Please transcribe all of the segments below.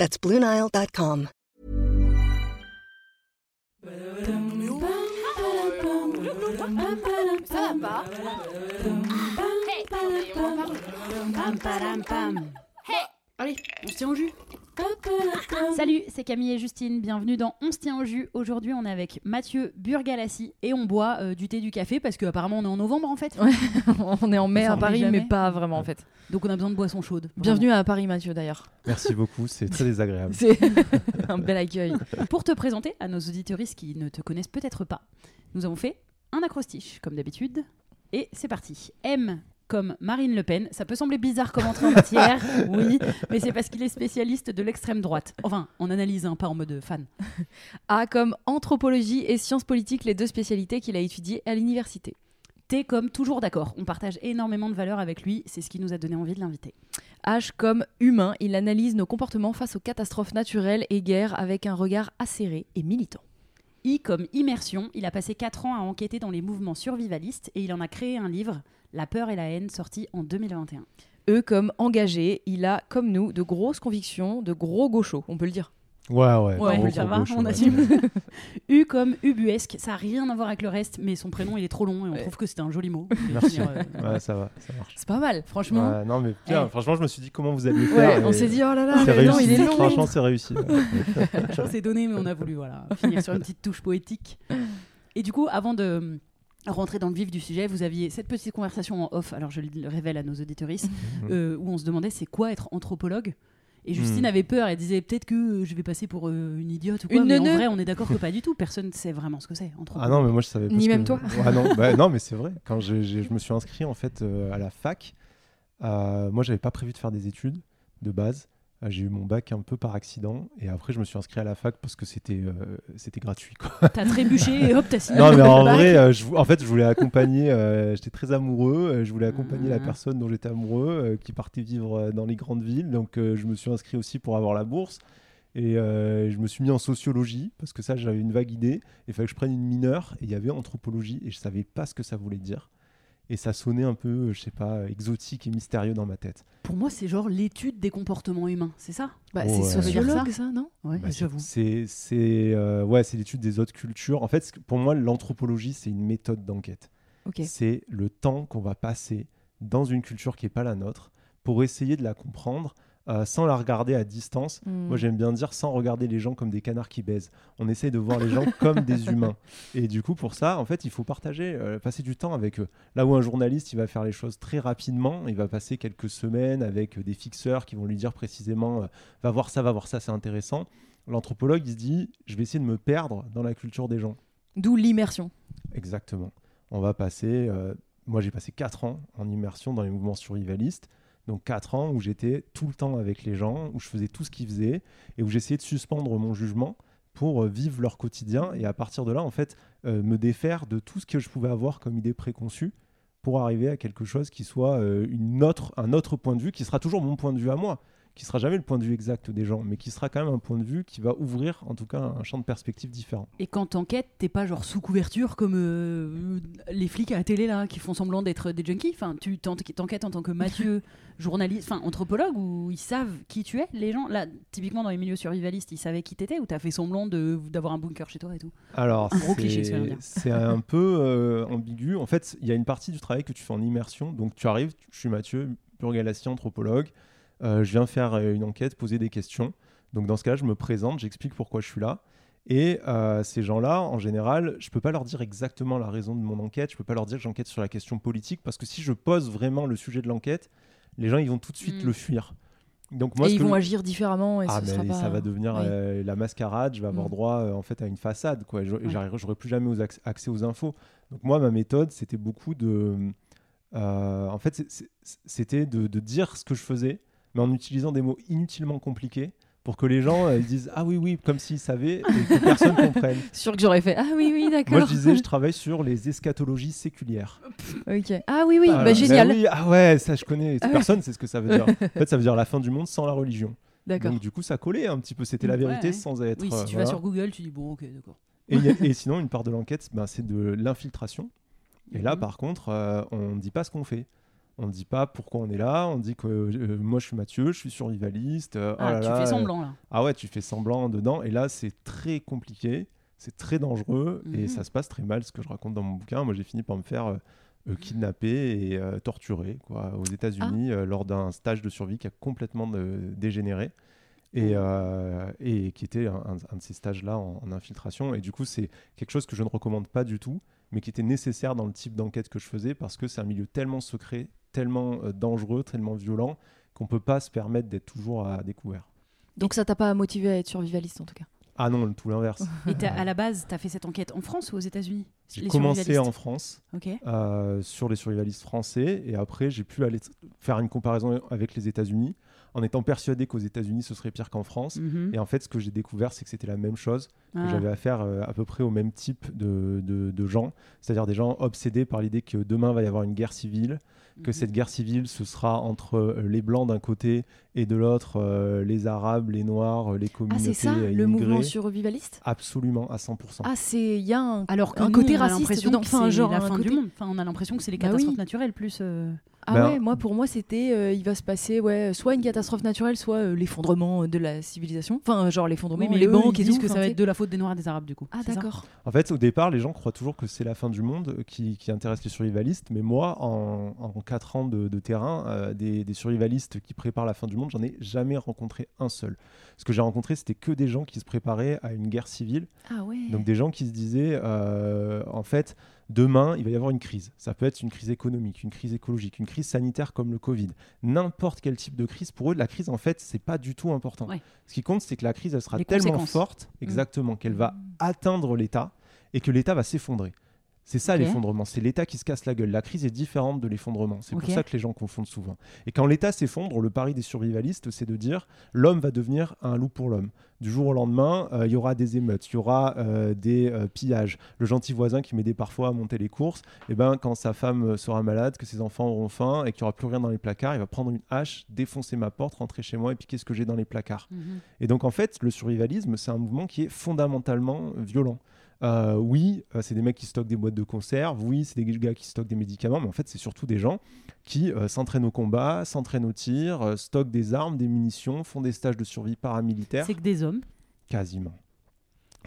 That's BlueNile.com. Ça Allez, on se tient au jus. Salut, c'est Camille et Justine. Bienvenue dans On se tient au jus. Aujourd'hui, on est avec Mathieu Burgalassi et on boit euh, du thé du café parce qu'apparemment on est en novembre en fait. on est en mai On à Paris, mais pas vraiment en fait. Donc on a besoin de boissons chaudes. vraiment. Bienvenue à Paris, Mathieu d'ailleurs. Merci beaucoup, c'est très désagréable. C'est un bel accueil. Pour te présenter à nos auditoristes qui ne te connaissent peut-être pas, nous avons fait un acrostiche comme d'habitude. Et c'est parti. M comme Marine Le Pen. Ça peut sembler bizarre comme entrée en matière, oui, mais c'est parce qu'il est spécialiste de l'extrême droite. Enfin, on analyse, hein, pas en mode fan. A comme anthropologie et sciences politiques, les deux spécialités qu'il a étudiées à l'université. T comme toujours d'accord. On partage énormément de valeurs avec lui. C'est ce qui nous a donné envie de l'inviter. H comme humain, il analyse nos comportements face aux catastrophes naturelles et guerres avec un regard acéré et militant. I comme immersion. Il a passé 4 ans à enquêter dans les mouvements survivalistes et il en a créé un livre, La peur et la haine, sorti en 2021. E comme engagé, il a, comme nous, de grosses convictions, de gros gauchos, on peut le dire. Ouais, ouais. Ouais, ça va, gauche, on assume. U comme ubuesque, ça n'a rien à voir avec le reste, mais son prénom il est trop long et on Ouais. trouve que c'est un joli mot. Merci. Euh, Ouais, ça va, ça marche. C'est pas mal, franchement. Ouais, non, mais bien, franchement, je me suis dit comment vous alliez Ouais, faire. on s'est dit, oh là là, C'est mais non, réussi. il est long. Franchement, c'est réussi. on s'est donné, mais on a voulu voilà, finir sur une petite touche poétique. Et du coup, avant de rentrer dans le vif du sujet, vous aviez cette petite conversation en off, alors je le révèle à nos auditoristes, euh, où on se demandait c'est quoi être anthropologue? Et Justine Mhm. avait peur, elle disait peut-être que euh, je vais passer pour euh, une idiote ou quoi, Une mais en vrai on est d'accord que pas du tout, personne ne sait vraiment ce que c'est Ah non, mais moi je savais pas. Ni ce même que- toi. Ouais, non, bah, non, mais c'est vrai. Quand je me suis inscrit en fait euh, à la fac, euh, moi j'avais pas prévu de faire des études de base. Euh, J'ai eu mon bac un peu par accident et après je me suis inscrit à la fac parce que c'était euh, c'était gratuit. Quoi. T'as trébuché et hop t'as signé. Non mais en bac. vrai, euh, je, en fait je voulais accompagner, euh, j'étais très amoureux, je voulais accompagner la Mhm. personne dont j'étais amoureux qui partait vivre dans les grandes villes, donc je me suis inscrit aussi pour avoir la bourse. Et je me suis mis en sociologie parce que ça j'avais une vague idée. Il fallait que je prenne une mineure et il y avait anthropologie et je savais pas ce que ça voulait dire. Et ça sonnait un peu, je sais pas, exotique et mystérieux dans ma tête. Pour moi c'est genre l'étude des comportements humains, c'est ça? Bah, c'est sociologue, ça? ça, non? Ouais, Bah, c'est- j'avoue. C'est euh, ouais, c'est l'étude des autres cultures. En fait, pour moi, l'anthropologie c'est une méthode d'enquête. C'est le temps qu'on va passer dans une culture qui n'est pas la nôtre pour essayer de la comprendre euh, sans la regarder à distance. Hmm. Moi, j'aime bien dire sans regarder les gens comme des canards qui baisent. On essaye de voir les gens comme des humains. Et du coup, pour ça, en fait, il faut partager, euh, passer du temps avec eux. Là où un journaliste, il va faire les choses très rapidement, il va passer quelques semaines avec euh, des fixeurs qui vont lui dire précisément euh, va voir ça, va voir ça, c'est intéressant. L'anthropologue, il se dit je vais essayer de me perdre dans la culture des gens. D'où l'immersion. Exactement. On va passer. euh, moi, j'ai passé 4 ans en immersion dans les mouvements survivalistes. Donc 4 ans où j'étais tout le temps avec les gens, où je faisais tout ce qu'ils faisaient et où j'essayais de suspendre mon jugement pour euh, vivre leur quotidien et à partir de là, en fait, euh, me défaire de tout ce que je pouvais avoir comme idée préconçue pour arriver à quelque chose qui soit euh, une autre, un autre point de vue, qui sera toujours mon point de vue à moi, qui sera jamais le point de vue exact des gens, mais qui sera quand même un point de vue qui va ouvrir en tout cas un champ de perspective différent. Et quand t'enquêtes, t'es pas genre sous couverture comme euh, les flics à la télé là qui font semblant d'être des junkies? Enfin, tu t'en- t'enquêtes en tant que Mathieu, journaliste, enfin anthropologue, où ils savent qui tu es, les gens? Là, typiquement dans les milieux survivalistes, ils savaient qui t'étais ou t'as fait semblant d'avoir un bunker chez toi et tout? Alors, Un gros c'est- cliché, un peu euh, ambigu. En fait, il y a une partie du travail que tu fais en immersion. Donc, tu arrives, je suis Mathieu, Burgalassi, anthropologue. Euh, je viens faire euh, une enquête, poser des questions. Donc, dans ce cas-là, je me présente, j'explique pourquoi je suis là. Et euh, ces gens-là, en général, je peux pas leur dire exactement la raison de mon enquête. Je peux pas leur dire que j'enquête sur la question politique parce que si je pose vraiment le sujet de l'enquête, les gens ils vont tout de suite Mm. le fuir. Donc moi, et ils vont agir différemment et ah, ce mais sera pas... ça va devenir Oui. euh, la mascarade. Je vais avoir Mm. droit euh, en fait à une façade, quoi. Et je- Ouais. j'aurai plus jamais aux acc- accès aux infos. Donc moi, ma méthode, c'était beaucoup de, en fait, c'était de, de dire ce que je faisais, mais en utilisant des mots inutilement compliqués pour que les gens euh, ils disent ah oui oui comme s'ils savaient et que personne comprenne. Sûr que j'aurais fait. Ah oui, oui, d'accord. Moi je disais je travaille sur les eschatologies séculières. Ok. Ah oui, oui, Ah, bah, génial. oui, ah ouais ça je connais. Ah ouais. Personne sait ce que ça veut dire. en fait ça veut dire la fin du monde sans la religion. D'accord. Donc du coup ça collait un petit peu. C'était la Ouais, vérité ouais. sans être. Oui, si euh, tu voilà. vas sur Google, tu dis bon, ok, d'accord. Et, et sinon, une part de l'enquête, ben, c'est de l'infiltration. Et là, par contre, euh, on ne dit pas ce qu'on fait. On ne dit pas pourquoi on est là. On dit que euh, moi, je suis Mathieu, je suis survivaliste. euh, oh Ah, là tu là, fais euh, semblant là. Ah ouais, tu fais semblant dedans. Et là, c'est très compliqué. C'est très dangereux. Et Mhm. ça se passe très mal, ce que je raconte dans mon bouquin. Moi, j'ai fini par me faire euh, kidnapper et torturer quoi, aux États-Unis euh, lors d'un stage de survie qui a complètement dégénéré et, euh, et qui était un, un- un de ces stages-là en, en infiltration. Et du coup, c'est quelque chose que je ne recommande pas du tout, mais qui était nécessaire dans le type d'enquête que je faisais parce que c'est un milieu tellement secret, tellement euh, dangereux, tellement violent qu'on peut pas se permettre d'être toujours à découvert. Donc ça t'a pas motivé à être survivaliste en tout cas? Ah non, tout l'inverse. Et à la base, tu as fait cette enquête en France ou aux États-Unis? J'ai commencé en France euh, sur les survivalistes français et après j'ai pu aller faire une comparaison avec les États-Unis en étant persuadé qu'aux États-Unis ce serait pire qu'en France. Mhm. Et en fait, ce que j'ai découvert, c'est que c'était la même chose, que Ah. j'avais affaire euh, à peu près au même type de, de- de gens, c'est-à-dire des gens obsédés par l'idée que demain va y avoir une guerre civile, que Mhm. cette guerre civile, ce sera entre euh, les Blancs d'un côté et de l'autre, euh, les Arabes, les Noirs, les Ah communautés c'est ça, le mouvement survivaliste? Absolument, à 100%. Ah c'est il y a un Alors que un nous, côté on a raciste l'impression dedans, que enfin c'est genre la fin côté- du monde. Enfin, on a l'impression que c'est les Bah catastrophes oui. naturelles plus. Euh, Ah Ben- ouais, moi pour moi c'était euh, il va se passer ouais soit une catastrophe naturelle soit euh, l'effondrement de la civilisation. Enfin genre l'effondrement Oui, mais les eux, banques ils et disent tout. que ça va être de la faute des Noirs et des Arabes du coup. Ah d'accord. En fait, au départ, les gens croient toujours que c'est la fin du monde euh, qui, qui intéresse les survivalistes. Mais moi, en, en 4 ans de, de terrain, euh, des, des survivalistes qui préparent la fin du monde, j'en ai jamais rencontré un seul. Ce que j'ai rencontré, c'était que des gens qui se préparaient à une guerre civile. Ah ouais. Donc des gens qui se disaient, euh, en fait, demain, il va y avoir une crise. Ça peut être une crise économique, une crise écologique, une crise sanitaire comme le Covid. N'importe quel type de crise, pour eux, la crise, en fait, c'est pas du tout important. Ouais. Ce qui compte, c'est que la crise, elle sera Les tellement forte, exactement, qu'elle va Mm. atteindre l'État et que l'État va s'effondrer. C'est ça l'effondrement, c'est l'État qui se casse la gueule. La crise est différente de l'effondrement. C'est pour ça que les gens confondent souvent. Et quand l'État s'effondre, le pari des survivalistes, c'est de dire l'homme va devenir un loup pour l'homme. Du jour au lendemain, euh, il y aura des émeutes, il y aura euh, des euh, pillages. Le gentil voisin qui m'aidait parfois à monter les courses, et ben, quand sa femme sera malade, que ses enfants auront faim et qu'il n'y aura plus rien dans les placards, il va prendre une hache, défoncer ma porte, rentrer chez moi et piquer ce que j'ai dans les placards. Mhm. Et donc en fait, le survivalisme, c'est un mouvement qui est fondamentalement violent. Euh, oui, euh, c'est des mecs qui stockent des boîtes de conserve, oui, c'est des gars qui stockent des médicaments, mais en fait, c'est surtout des gens qui euh, s'entraînent au combat, s'entraînent au tir, euh, stockent des armes, des munitions, font des stages de survie paramilitaires, C'est que des hommes. quasiment.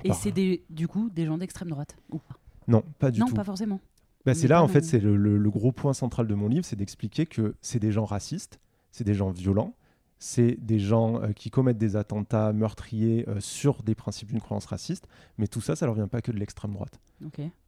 Et Par- c'est du coup des gens d'extrême droite. Ou pas Non, pas du Non, tout. pas forcément. Bah, c'est là, en fait, c'est le, le- le gros point central de mon livre, c'est d'expliquer que c'est des gens racistes, c'est des gens violents, c'est des gens euh, qui commettent des attentats meurtriers euh, sur des principes d'une croyance raciste, mais tout ça, ça leur vient pas que de l'extrême droite.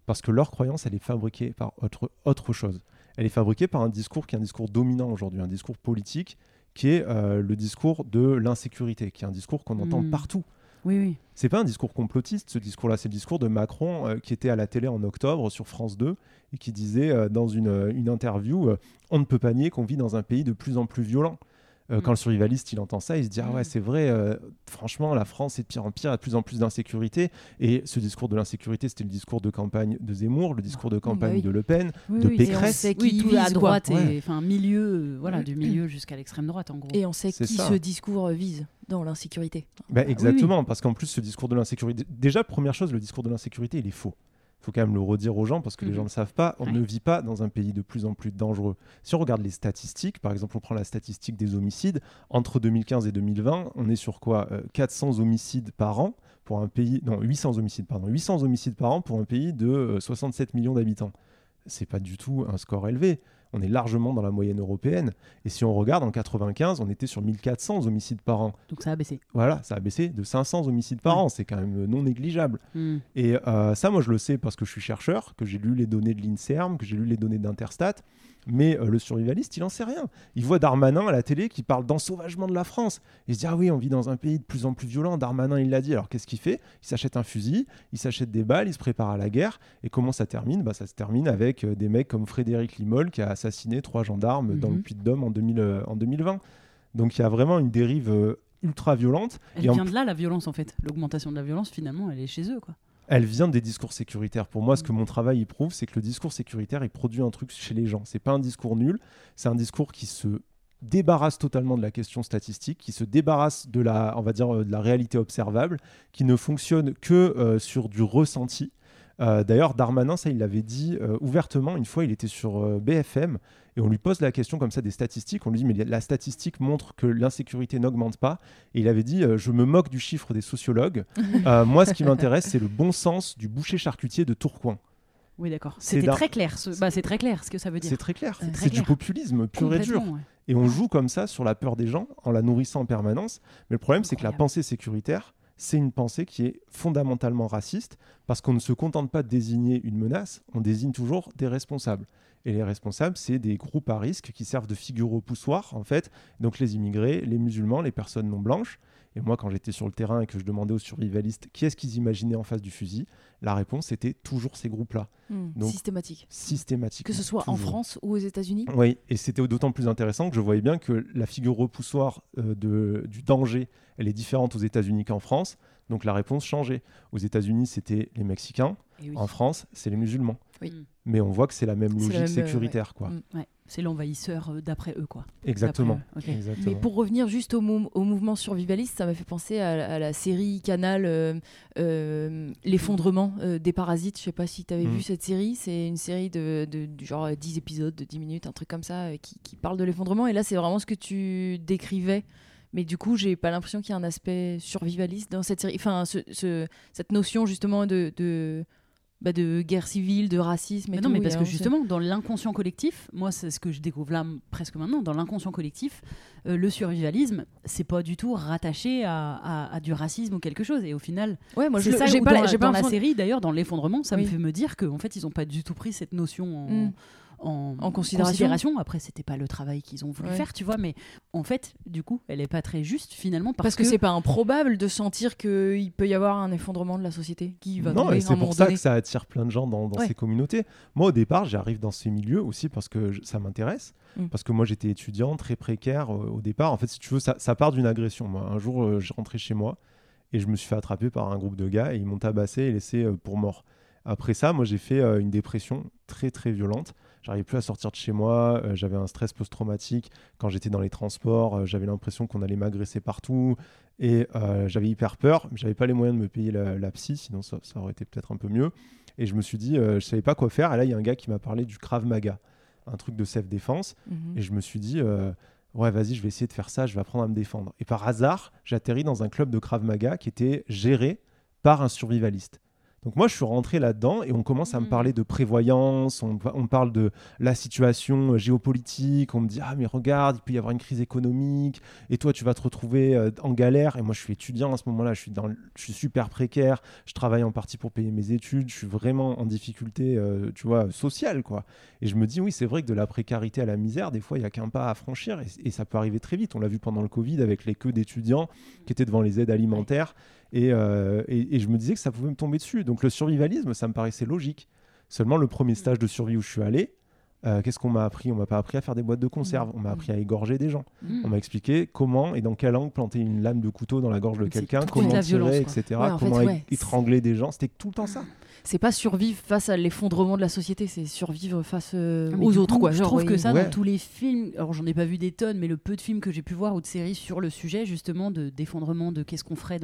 Parce que leur croyance, elle est fabriquée par autre, autre chose. Elle est fabriquée par un discours qui est un discours dominant aujourd'hui, un discours politique qui est euh, le discours de l'insécurité, qui est un discours qu'on entend Hmm. partout. Oui, oui. C'est pas un discours complotiste, ce discours-là. C'est le discours de Macron euh, qui était à la télé en octobre sur France 2 et qui disait euh, dans une, une interview euh, On ne peut pas nier qu'on vit dans un pays de plus en plus violent. Euh, Mm. Quand le survivaliste il entend ça, il se dit Ah ouais, Mm. c'est vrai, euh, franchement, la France est de pire en pire, il y a de plus en plus d'insécurité. Et ce discours de l'insécurité, c'était le discours de campagne de Zemmour, le discours de campagne oui. de Le Pen. Oui, de oui, et on Pécresse. sait qui Oui, tout vise, à droite enfin milieu, euh, voilà, du milieu jusqu'à l'extrême droite en gros. Et on sait qui ça. ce discours vise dans l'insécurité. Bah, oui, exactement, parce qu'en plus, ce discours de l'insécurité. Déjà, première chose, le discours de l'insécurité, il est faux. Il faut quand même le redire aux gens parce que les Mhm. gens ne le savent pas. On Ouais. ne vit pas dans un pays de plus en plus dangereux. Si on regarde les statistiques, par exemple, on prend la statistique des homicides, entre 2015 et 2020, on est sur quoi Euh, 400 homicides par an pour un pays. Non, 800 homicides, pardon. 800 homicides par an pour un pays de euh, 67 millions d'habitants. C'est pas du tout un score élevé. On est largement dans la moyenne européenne. Et si on regarde, en 95, on était sur 1400 homicides par an. Donc ça a baissé. Voilà, ça a baissé de 500 homicides par an. C'est quand même non négligeable. Hmm. Et euh, ça, moi, je le sais parce que je suis chercheur, que j'ai lu les données de l'INSERM, que j'ai lu les données d'Interstat. Mais euh, le survivaliste, il en sait rien. Il voit Darmanin à la télé qui parle d'ensauvagement de la France. Il se dit Ah oui, on vit dans un pays de plus en plus violent. Darmanin, il l'a dit. Alors qu'est-ce qu'il fait? Il s'achète un fusil, il s'achète des balles, il se prépare à la guerre. Et comment ça termine? Bah, Ça se termine avec euh, des mecs comme Frédéric Limol qui a assassiné trois gendarmes dans le Mhm. Puy-de-Dôme en, 2000, euh, en 2020. Donc il y a vraiment une dérive ultra violente. Elle Et en vient de là, la violence, en fait. L'augmentation de la violence, finalement, elle est chez eux, quoi. Elle vient des discours sécuritaires. Pour moi, ce que Mm. mon travail y prouve, c'est que le discours sécuritaire, il produit un truc chez les gens. C'est pas un discours nul, c'est un discours qui se débarrasse totalement de la question statistique, qui se débarrasse de la, on va dire, euh, de la réalité observable, qui ne fonctionne que euh, sur du ressenti. Euh, D'ailleurs, Darmanin, ça, il l'avait dit euh, ouvertement. Une fois, il était sur BFM et on lui pose la question comme ça des statistiques. On lui dit, mais la statistique montre que l'insécurité n'augmente pas. Et il avait dit, euh, je me moque du chiffre des sociologues. Euh, moi, ce qui m'intéresse, c'est le bon sens du boucher charcutier de Tourcoing. Oui, d'accord. C'est C'était très clair. ce- Bah, c'est très clair ce que ça veut dire. C'est très clair. C'est du populisme pur et dur. Ouais. Et on joue comme ça sur la peur des gens en la nourrissant en permanence. Mais le problème, c'est que la pensée sécuritaire, c'est une pensée qui est fondamentalement raciste parce qu'on ne se contente pas de désigner une menace, on désigne toujours des responsables. Et les responsables, c'est des groupes à risque qui servent de figure au poussoir, en fait. Donc les immigrés, les musulmans, les personnes non blanches. Et moi, quand j'étais sur le terrain et que je demandais aux survivalistes qui est-ce qu'ils imaginaient en face du fusil, la réponse était toujours ces groupes-là, Hmm, Donc- Systématique. systématiquement. Que ce soit en. France ou aux États-Unis. Oui, et c'était d'autant plus intéressant que je voyais bien que la figure repoussoir euh, de, du danger, elle est différente aux États-Unis qu'en France. Donc la réponse changeait. Aux États-Unis, c'était les Mexicains. Oui. En France, c'est les musulmans. Oui. Mm. Mais on voit que c'est la même logique même, euh, sécuritaire, quoi. Mm. Ouais. C'est l'envahisseur euh, d'après eux, quoi. Exactement. D'après eux, ok. Exactement. Mais pour revenir juste au, mou- au mouvement survivaliste, ça m'a fait penser à, à la série Canal euh, euh, L'effondrement euh, des parasites. Je sais pas si tu avais Mm. vu cette série. C'est une série de, genre euh, 10 épisodes de 10 minutes, un truc comme ça, euh, qui, qui parle de l'effondrement. Et là, c'est vraiment ce que tu décrivais. Mais du coup, j'ai pas l'impression qu'il y a un aspect survivaliste dans cette série. Enfin, ce- ce- cette notion justement de, de, bah, de guerre civile, de racisme et Mais tout. non, mais parce que justement, dans l'inconscient collectif, moi, c'est ce que je découvre là presque maintenant, dans l'inconscient collectif, euh, le survivalisme, c'est pas du tout rattaché à, à- à du racisme ou quelque chose. Et au final, Ouais, moi, je ça, j'ai pas, dans, la- pas dans série, d'ailleurs, dans l'effondrement, ça Oui. me fait me dire qu'en fait, ils ont pas du tout pris cette notion en, Mm. En, En considération. Après, c'était pas le travail qu'ils ont voulu Ouais. faire, tu vois, mais en fait, du coup, elle est pas très juste finalement parce, Parce que, c'est pas improbable de sentir qu'il peut y avoir un effondrement de la société qui va non, et c'est pour ça donné. que ça attire plein de gens dans, dans Ouais. ces communautés. Moi, au départ, j'arrive dans ces milieux aussi parce que je- ça m'intéresse. Mm. Parce que moi, j'étais étudiant, très précaire euh, au départ. En fait, si tu veux, ça, ça part d'une agression. Moi, un jour, euh, je rentrais chez moi et je me suis fait attraper par un groupe de gars et ils m'ont tabassé et laissé euh, pour mort. Après ça, moi, j'ai fait euh, une dépression très, très violente. J'arrivais plus à sortir de chez moi. euh, j'avais un stress post-traumatique. Quand j'étais dans les transports, euh, j'avais l'impression qu'on allait m'agresser partout. Et euh, j'avais hyper peur. J'avais pas les moyens de me payer la, la psy, sinon ça, ça aurait été peut-être un peu mieux. Et je me suis dit, je savais pas quoi faire. Et là, il y a un gars qui m'a parlé du Krav Maga, un truc de self-défense. Mhm. Et je me suis dit, ouais, vas-y, je vais essayer de faire ça, je vais apprendre à me défendre. Et par hasard, j'atterris dans un club de Krav Maga qui était géré par un survivaliste. Donc moi, je suis rentré là-dedans et on commence à me Mhm. parler de prévoyance, on, parle de la situation euh, géopolitique, on me dit, ah mais regarde, il peut y avoir une crise économique, et toi, tu vas te retrouver euh, en galère. Et moi, je suis étudiant à ce moment-là, je suis, dans, le- je suis super précaire, je travaille en partie pour payer mes études, je suis vraiment en difficulté, euh, tu vois, sociale, quoi. Et je me dis, oui, c'est vrai que de la précarité à la misère, des fois, il n'y a qu'un pas à franchir et, et ça peut arriver très vite. On l'a vu pendant le Covid avec les queues d'étudiants qui étaient devant les aides alimentaires. Et, euh, et- et je me disais que ça pouvait me tomber dessus. Donc le survivalisme, ça me paraissait logique. Seulement, le premier stage de survie où je suis allé, euh, qu'est-ce qu'on m'a appris? On m'a pas appris à faire des boîtes de conserve. On m'a appris à égorger des gens. Mm. On m'a expliqué comment et dans quel angle planter une lame de couteau dans la gorge de quelqu'un, comment tirer, violence, etc. Ouais, en fait, comment ouais. étrangler des gens. C'était tout le temps ça. C'est pas survivre face à l'effondrement de la société, c'est survivre face euh, Ah, aux autres. coup, quoi. je trouve que ça, Ouais. dans tous les films, alors j'en ai pas vu des tonnes, mais le peu de films que j'ai pu voir ou de séries sur le sujet, justement, de d'effondrement, de qu'est-ce qu'on ferait,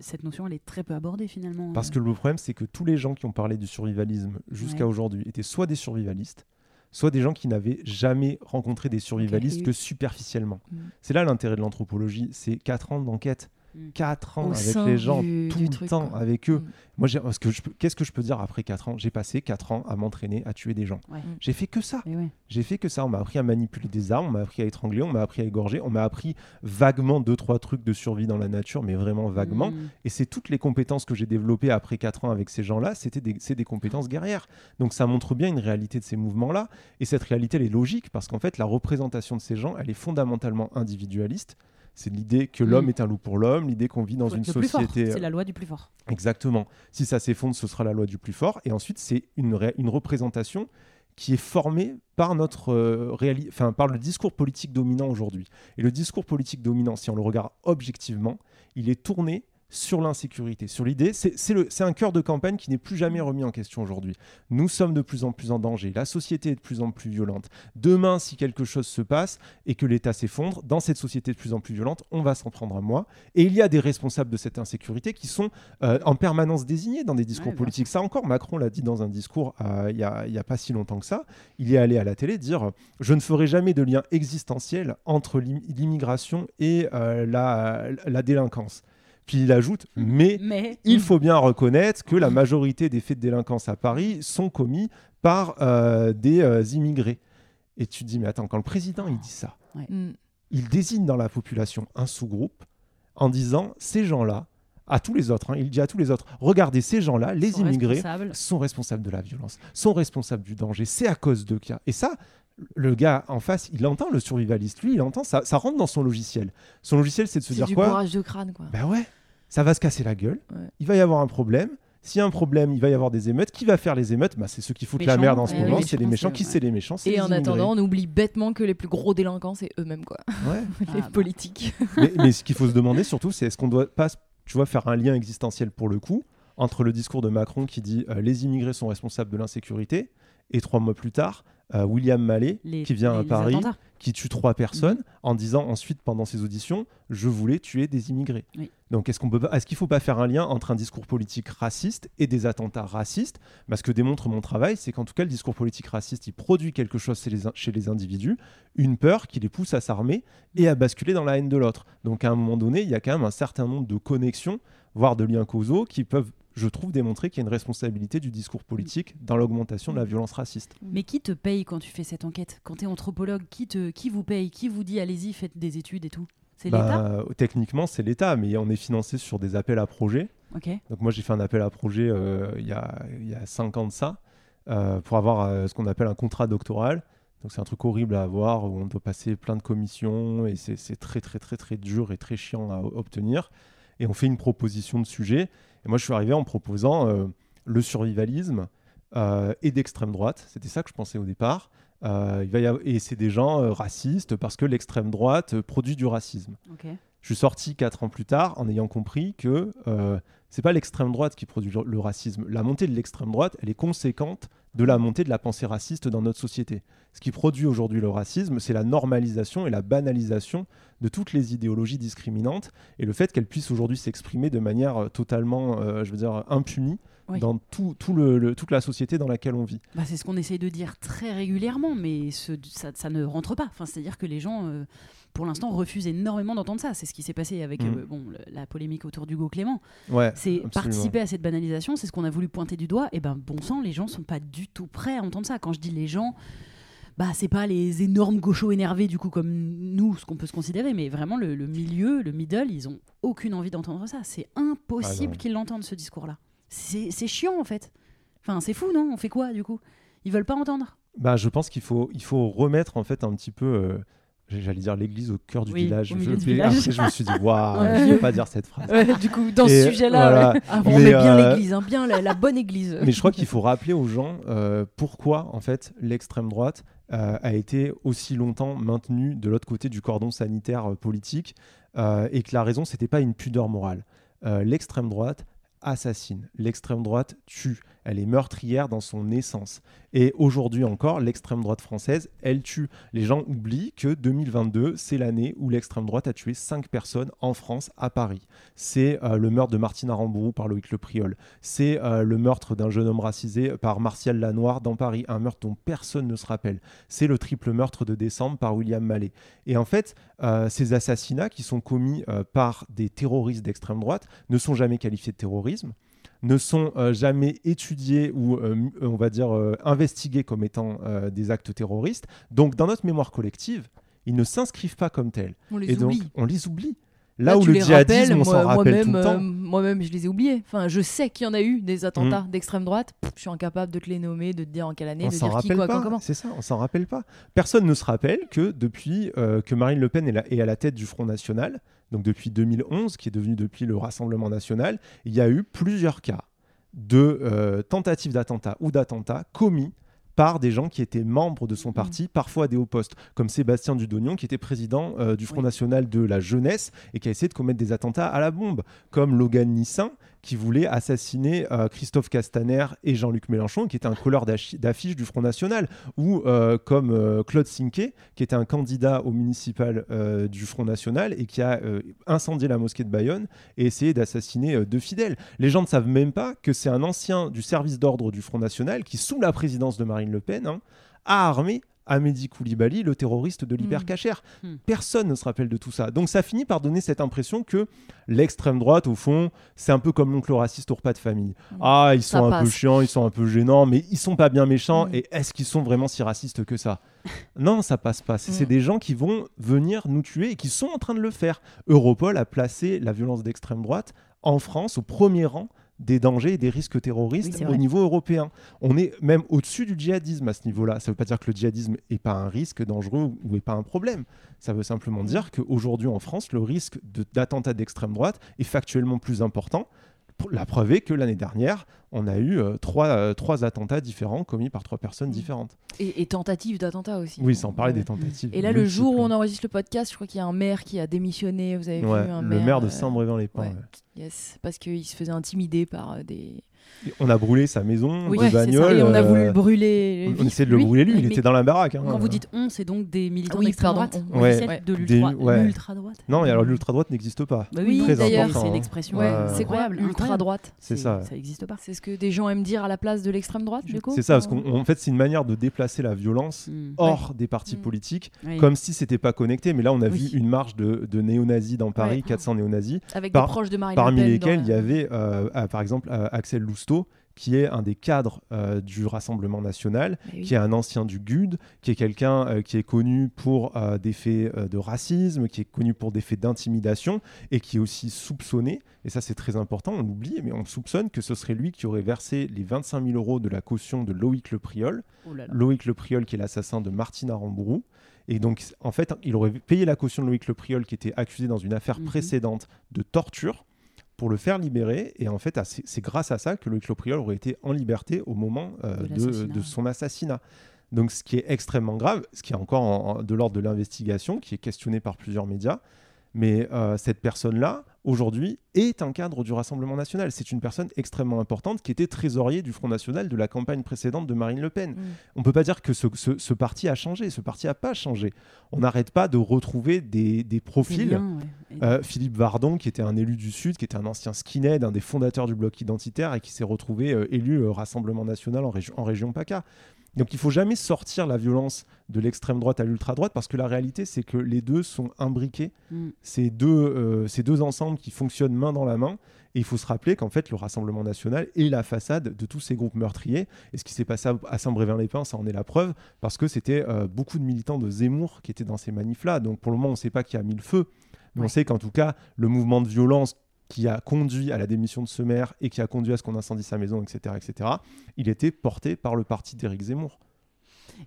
cette notion, elle est très peu abordée finalement. Parce que le problème, c'est que tous les gens qui ont parlé du survivalisme jusqu'à Ouais. aujourd'hui étaient soit des survivalistes, soit des gens qui n'avaient jamais rencontré des survivalistes que superficiellement. Mm. C'est là l'intérêt de l'anthropologie, c'est 4 ans d'enquête. Mm. 4 ans Au avec les gens, du- tout du le truc, temps quoi. avec eux. Mm. Moi, parce que qu'est-ce que je peux dire après 4 ans? J'ai passé 4 ans à m'entraîner à tuer des gens. Ouais. J'ai fait que ça. Ouais. J'ai fait que ça. On m'a appris à manipuler des armes, on m'a appris à étrangler, on m'a appris à égorger, on m'a appris vaguement deux trois trucs de survie dans la nature, mais vraiment vaguement. Mm. Et c'est toutes les compétences que j'ai développées après 4 ans avec ces gens-là, c'était des, c'est des compétences guerrières. Donc ça montre bien une réalité de ces mouvements-là. Et cette réalité, elle est logique parce qu'en fait, la représentation de ces gens, elle est fondamentalement individualiste. C'est l'idée que Mm. l'homme est un loup pour l'homme, l'idée qu'on vit dans une société. C'est la loi du plus fort. Exactement. Si ça s'effondre, ce sera la loi du plus fort. Et ensuite, c'est une, ré- une représentation qui est formé par, notre, euh, réali- enfin, par le discours politique dominant aujourd'hui. Et le discours politique dominant, si on le regarde objectivement, il est tourné sur l'insécurité, sur l'idée, c'est un cœur de campagne qui n'est plus jamais remis en question aujourd'hui. Nous sommes de plus en plus en danger, la société est de plus en plus violente. Demain, si quelque chose se passe et que l'État s'effondre, dans cette société de plus en plus violente, on va s'en prendre à moi. Et il y a des responsables de cette insécurité qui sont euh, en permanence désignés dans des discours Ouais, politiques. Ça encore, Macron l'a dit dans un discours euh, il n'y a, il y a pas si longtemps que ça. Il est allé à la télé dire « Je ne ferai jamais de lien existentiel entre l'im- l'immigration et euh, la, la délinquance ». Puis il ajoute « Mais Mais il faut bien reconnaître que la majorité des faits de délinquance à Paris sont commis par euh, des euh, immigrés. Et tu te dis, mais attends, quand le président il dit ça, Mm. il désigne dans la population un sous-groupe en disant, ces gens-là, à tous les autres, hein, il dit à tous les autres, regardez ces gens-là, les sont immigrés, responsables. sont responsables de la violence, sont responsables du danger, c'est à cause y a. Et ça, le gars en face, il entend le survivaliste, lui, il entend ça, ça rentre dans son logiciel. Son logiciel, c'est de se dire du quoi bourrage de crâne, quoi. ben ouais, ça va se casser la gueule. Ouais. Il va y avoir un problème. S'il y a un problème, il va y avoir des émeutes. Qui va faire les émeutes? Bah, C'est ceux qui foutent la merde en ce Eh moment. c'est les méchants, Qui c'est les méchants? C'est Et les en immigrés. attendant, on oublie bêtement que les plus gros délinquants, c'est eux-mêmes, quoi. Ouais. les bah. politiques. mais, mais ce qu'il faut se demander surtout, c'est est-ce qu'on doit pas, tu vois, faire un lien existentiel pour le coup entre le discours de Macron qui dit euh, les immigrés sont responsables de l'insécurité et trois mois plus tard, euh, William Mallet Les- qui vient les- à Paris, qui tue trois personnes en disant ensuite pendant ses auditions je voulais tuer des immigrés. Oui. Donc est-ce qu'on peut est-ce qu'il faut pas faire un lien entre un discours politique raciste et des attentats racistes? Parce que démontre mon travail, c'est qu'en tout cas le discours politique raciste il produit quelque chose chez les, chez les individus, une peur qui les pousse à s'armer et à basculer dans la haine de l'autre. Donc à un moment donné, il y a quand même un certain nombre de connexions, voire de liens causaux qui peuvent je trouve démontrer qu'il y a une responsabilité du discours politique dans l'augmentation de la violence raciste. Mais qui te paye quand tu fais cette enquête? Quand tu es anthropologue, qui, te, qui vous paye? Qui vous dit allez-y, faites des études et tout? C'est Bah, l'État? Techniquement, c'est l'État, mais on est financé sur des appels à projets. Ok. Donc moi, j'ai fait un appel à projet euh, il y, a, il y a 5 ans de ça, euh, pour avoir euh, ce qu'on appelle un contrat doctoral. Donc c'est un truc horrible à avoir, où on doit passer plein de commissions, et c'est très très très très dur et très chiant à obtenir. Et on fait une proposition de sujet. Et moi, je suis arrivé en proposant euh, le survivalisme euh, et d'extrême droite. C'était ça que je pensais au départ. Euh, il va y avoir- et c'est des gens racistes parce que l'extrême droite produit du racisme. ok. Je suis sorti quatre ans plus tard en ayant compris que c'est pas l'extrême droite qui produit le racisme. La montée de l'extrême droite, elle est conséquente de la montée de la pensée raciste dans notre société. Ce qui produit aujourd'hui le racisme, c'est la normalisation et la banalisation de toutes les idéologies discriminantes et le fait qu'elles puissent aujourd'hui s'exprimer de manière euh, totalement, euh, je veux dire, impunie Oui. dans tout, tout le- le- toute la société dans laquelle on vit. Bah, c'est ce qu'on essaye de dire très régulièrement, mais ce- ça, ça ne rentre pas. Enfin, C'est-à-dire que les gens, euh, pour l'instant, refusent énormément d'entendre ça. C'est ce qui s'est passé avec Mhm. euh, bon, le- la polémique autour d'Hugo Clément. Ouais, C'est participer à cette banalisation, c'est ce qu'on a voulu pointer du doigt. Et ben, bon sang, les gens sont pas du tout prêts à entendre ça. Quand je dis les gens, bah, c'est pas les énormes gauchos énervés, du coup, comme nous, ce qu'on peut se considérer, mais vraiment le, le milieu, le middle, ils ont aucune envie d'entendre ça. C'est impossible Ah qu'ils l'entendent, ce discours-là. C'est c'est chiant, en fait. Enfin, c'est fou, non? On fait quoi, du coup? Ils veulent pas entendre? Bah, je pense qu'il faut, il faut remettre en fait un petit peu, euh, j'allais dire l'église au cœur du Oui, village. Je- du mais village. Après, je me suis dit, waouh, Ouais. je ne peux pas dire cette phrase. Ouais, du coup, dans Et ce sujet-là, voilà. Ah, on met bien euh, l'église, hein, bien la, la bonne église. Mais je crois qu'il faut rappeler aux gens euh, pourquoi en fait l'extrême droite euh, a été aussi longtemps maintenue de l'autre côté du cordon sanitaire politique et que la raison c'était pas une pudeur morale. L'extrême droite assassine, l'extrême droite tue, elle est meurtrière dans son essence. Et aujourd'hui encore, l'extrême droite française, elle tue. Les gens oublient que 2022, c'est l'année où l'extrême droite a tué 5 personnes en France, à Paris. C'est euh, le meurtre de Martine Aramburu par Loïc Le Priol. C'est euh, le meurtre d'un jeune homme racisé par Martial Lanoir dans Paris, un meurtre dont personne ne se rappelle. C'est le triple meurtre de décembre par William Mallet. Et en fait, euh, ces assassinats qui sont commis par des terroristes d'extrême droite ne sont jamais qualifiés de terrorisme ne sont euh, jamais étudiés ou, euh, m- on va dire, euh, investigués comme étant euh, des actes terroristes. Donc, dans notre mémoire collective, ils ne s'inscrivent pas comme tels. on les Et donc, oublie. on les oublie. Là, Là, où le les djihadisme, on s'en rappelle tout moi-même, le temps. euh, Moi-même, je les ai oubliés. Enfin, je sais qu'il y en a eu des attentats Mm. d'extrême droite. Pff, je suis incapable de te les nommer, de te dire en quelle année, On de s'en dire qui, rappelle quoi, pas. quand, comment. C'est ça, on s'en rappelle pas. Personne ne se rappelle que depuis euh, que Marine Le Pen est, la- est à la tête du Front National, donc depuis 2011, qui est devenu depuis le Rassemblement National, il y a eu plusieurs cas de euh, tentatives d'attentats ou d'attentats commis par des gens qui étaient membres de son parti, parfois à des hauts postes, comme Sébastien Dudognon, qui était président euh, du Front Oui. National de la Jeunesse et qui a essayé de commettre des attentats à la bombe, comme Logan Nissin, qui voulait assassiner euh, Christophe Castaner et Jean-Luc Mélenchon, qui était un colleur d'affi- d'affiches du Front National, ou euh, comme euh, Claude Sinquet, qui était un candidat au municipal du Front National et qui a incendié la mosquée de Bayonne et essayé d'assassiner deux fidèles. Les gens ne savent même pas que c'est un ancien du service d'ordre du Front National qui, sous la présidence de Marine Le Pen, hein, a armé Amédi Koulibaly, le terroriste de l'hypercachère. Mm. Personne ne se rappelle de tout ça. Donc ça finit par donner cette impression que l'extrême droite, au fond, c'est un peu comme l'oncle raciste au repas de famille. Ah, ils Ça sont un peu chiants, ils sont un peu gênants, mais ils sont pas bien méchants. Et est-ce qu'ils sont vraiment si racistes que ça? Non, ça passe pas. C'est des gens qui vont venir nous tuer et qui sont en train de le faire. Europol a placé la violence d'extrême droite en France au premier rang des dangers et des risques terroristes au niveau européen. On est même au-dessus du djihadisme à ce niveau-là. Ça ne veut pas dire que le djihadisme n'est pas un risque dangereux ou n'est pas un problème. Ça veut simplement dire qu'aujourd'hui en France, le risque de- d'attentat d'extrême droite est factuellement plus important. La preuve est que l'année dernière, on a eu euh, trois, euh, trois attentats différents commis par trois personnes différentes. Et, et tentative d'attentat aussi. Oui, sans parler Ouais. des tentatives. Et là, le jour où on enregistre le podcast, je crois qu'il y a un maire qui a démissionné. Vous avez Ouais, vu un le maire de euh, Saint-Brévin-les-Pins. ouais. ouais. Yes, parce qu'il se faisait intimider par euh, des. On a brûlé sa maison, Oui. Et on a euh, voulu le brûler. on essayait de le lui. brûler lui, il Mais était dans la baraque. hein. Quand vous dites on, c'est donc des militants Oui, d'extrême droite on. Ouais. de Des- l'ultra ouais. l'ultra droite. Non, et alors l'ultra-droite n'existe pas. Bah Oui, d'ailleurs. c'est une hein. expression Ouais, Euh, c'est incroyable, Ultra incroyable. droite. C'est ça. Ça n'existe pas. C'est ce que des gens aiment dire à la place de l'extrême droite, du coup C'est ça, parce qu'en fait, c'est une manière de déplacer la violence Mm. hors des partis Mm. politiques, Oui. comme si c'était pas connecté. Mais là, on a vu une marche de, de néo-nazis dans Paris, Ouais. 400 néo-nazis, Avec par- des proches de Marine parmi Le Pen. lesquels il y avait, euh, ah, par exemple, euh, Axel Qui est un des cadres euh, du Rassemblement national, oui. qui est un ancien du GUD, qui est quelqu'un euh, qui est connu pour euh, des faits de racisme, qui est connu pour des faits d'intimidation, et qui est aussi soupçonné, et ça c'est très important, on l'oublie, mais on soupçonne que ce serait lui qui aurait versé les 25 000 euros de la caution de Loïc Le Priol, Oh là là. Loïc Le Priol qui est l'assassin de Martine Aramburu. Et donc, en fait, il aurait payé la caution de Loïc Le Priol qui était accusé dans une affaire Mhm. précédente de torture pour le faire libérer. Et en fait, c'est grâce à ça que Loïc Le Priol aurait été en liberté au moment euh, De de, l'assassinat. de son assassinat. Donc, ce qui est extrêmement grave, ce qui est encore en- en- de l'ordre de l'investigation, qui est questionné par plusieurs médias. Mais euh, cette personne-là, aujourd'hui, est un cadre du Rassemblement national. C'est une personne extrêmement importante qui était trésorier du Front national de la campagne précédente de Marine Le Pen. Mm. On ne peut pas dire que ce, ce- ce parti a changé. Ce parti n'a pas changé. On n'arrête pas de retrouver des, profils. ouais. Euh, Philippe Vardon, qui était un élu du Sud, qui était un ancien skinhead, un des fondateurs du bloc identitaire et qui s'est retrouvé euh, élu euh, Rassemblement national en région PACA. Donc il faut jamais sortir la violence de l'extrême droite à l'ultra droite parce que la réalité c'est que les deux sont imbriqués. Mm. C'est deux, euh, ces deux ensembles qui fonctionnent main dans la main. Et il faut se rappeler qu'en fait, le Rassemblement national est la façade de tous ces groupes meurtriers. Et ce qui s'est passé à, Saint-Brévin-les-Pins, ça en est la preuve, parce que c'était euh, beaucoup de militants de Zemmour qui étaient dans ces manifs-là. Donc pour le moment, on ne sait pas qui a mis le feu. Mais on sait qu'en tout cas, le mouvement de violence qui a conduit à la démission de ce maire et qui a conduit à ce qu'on incendie sa maison, etc., etc., il était porté par le parti d'Éric Zemmour.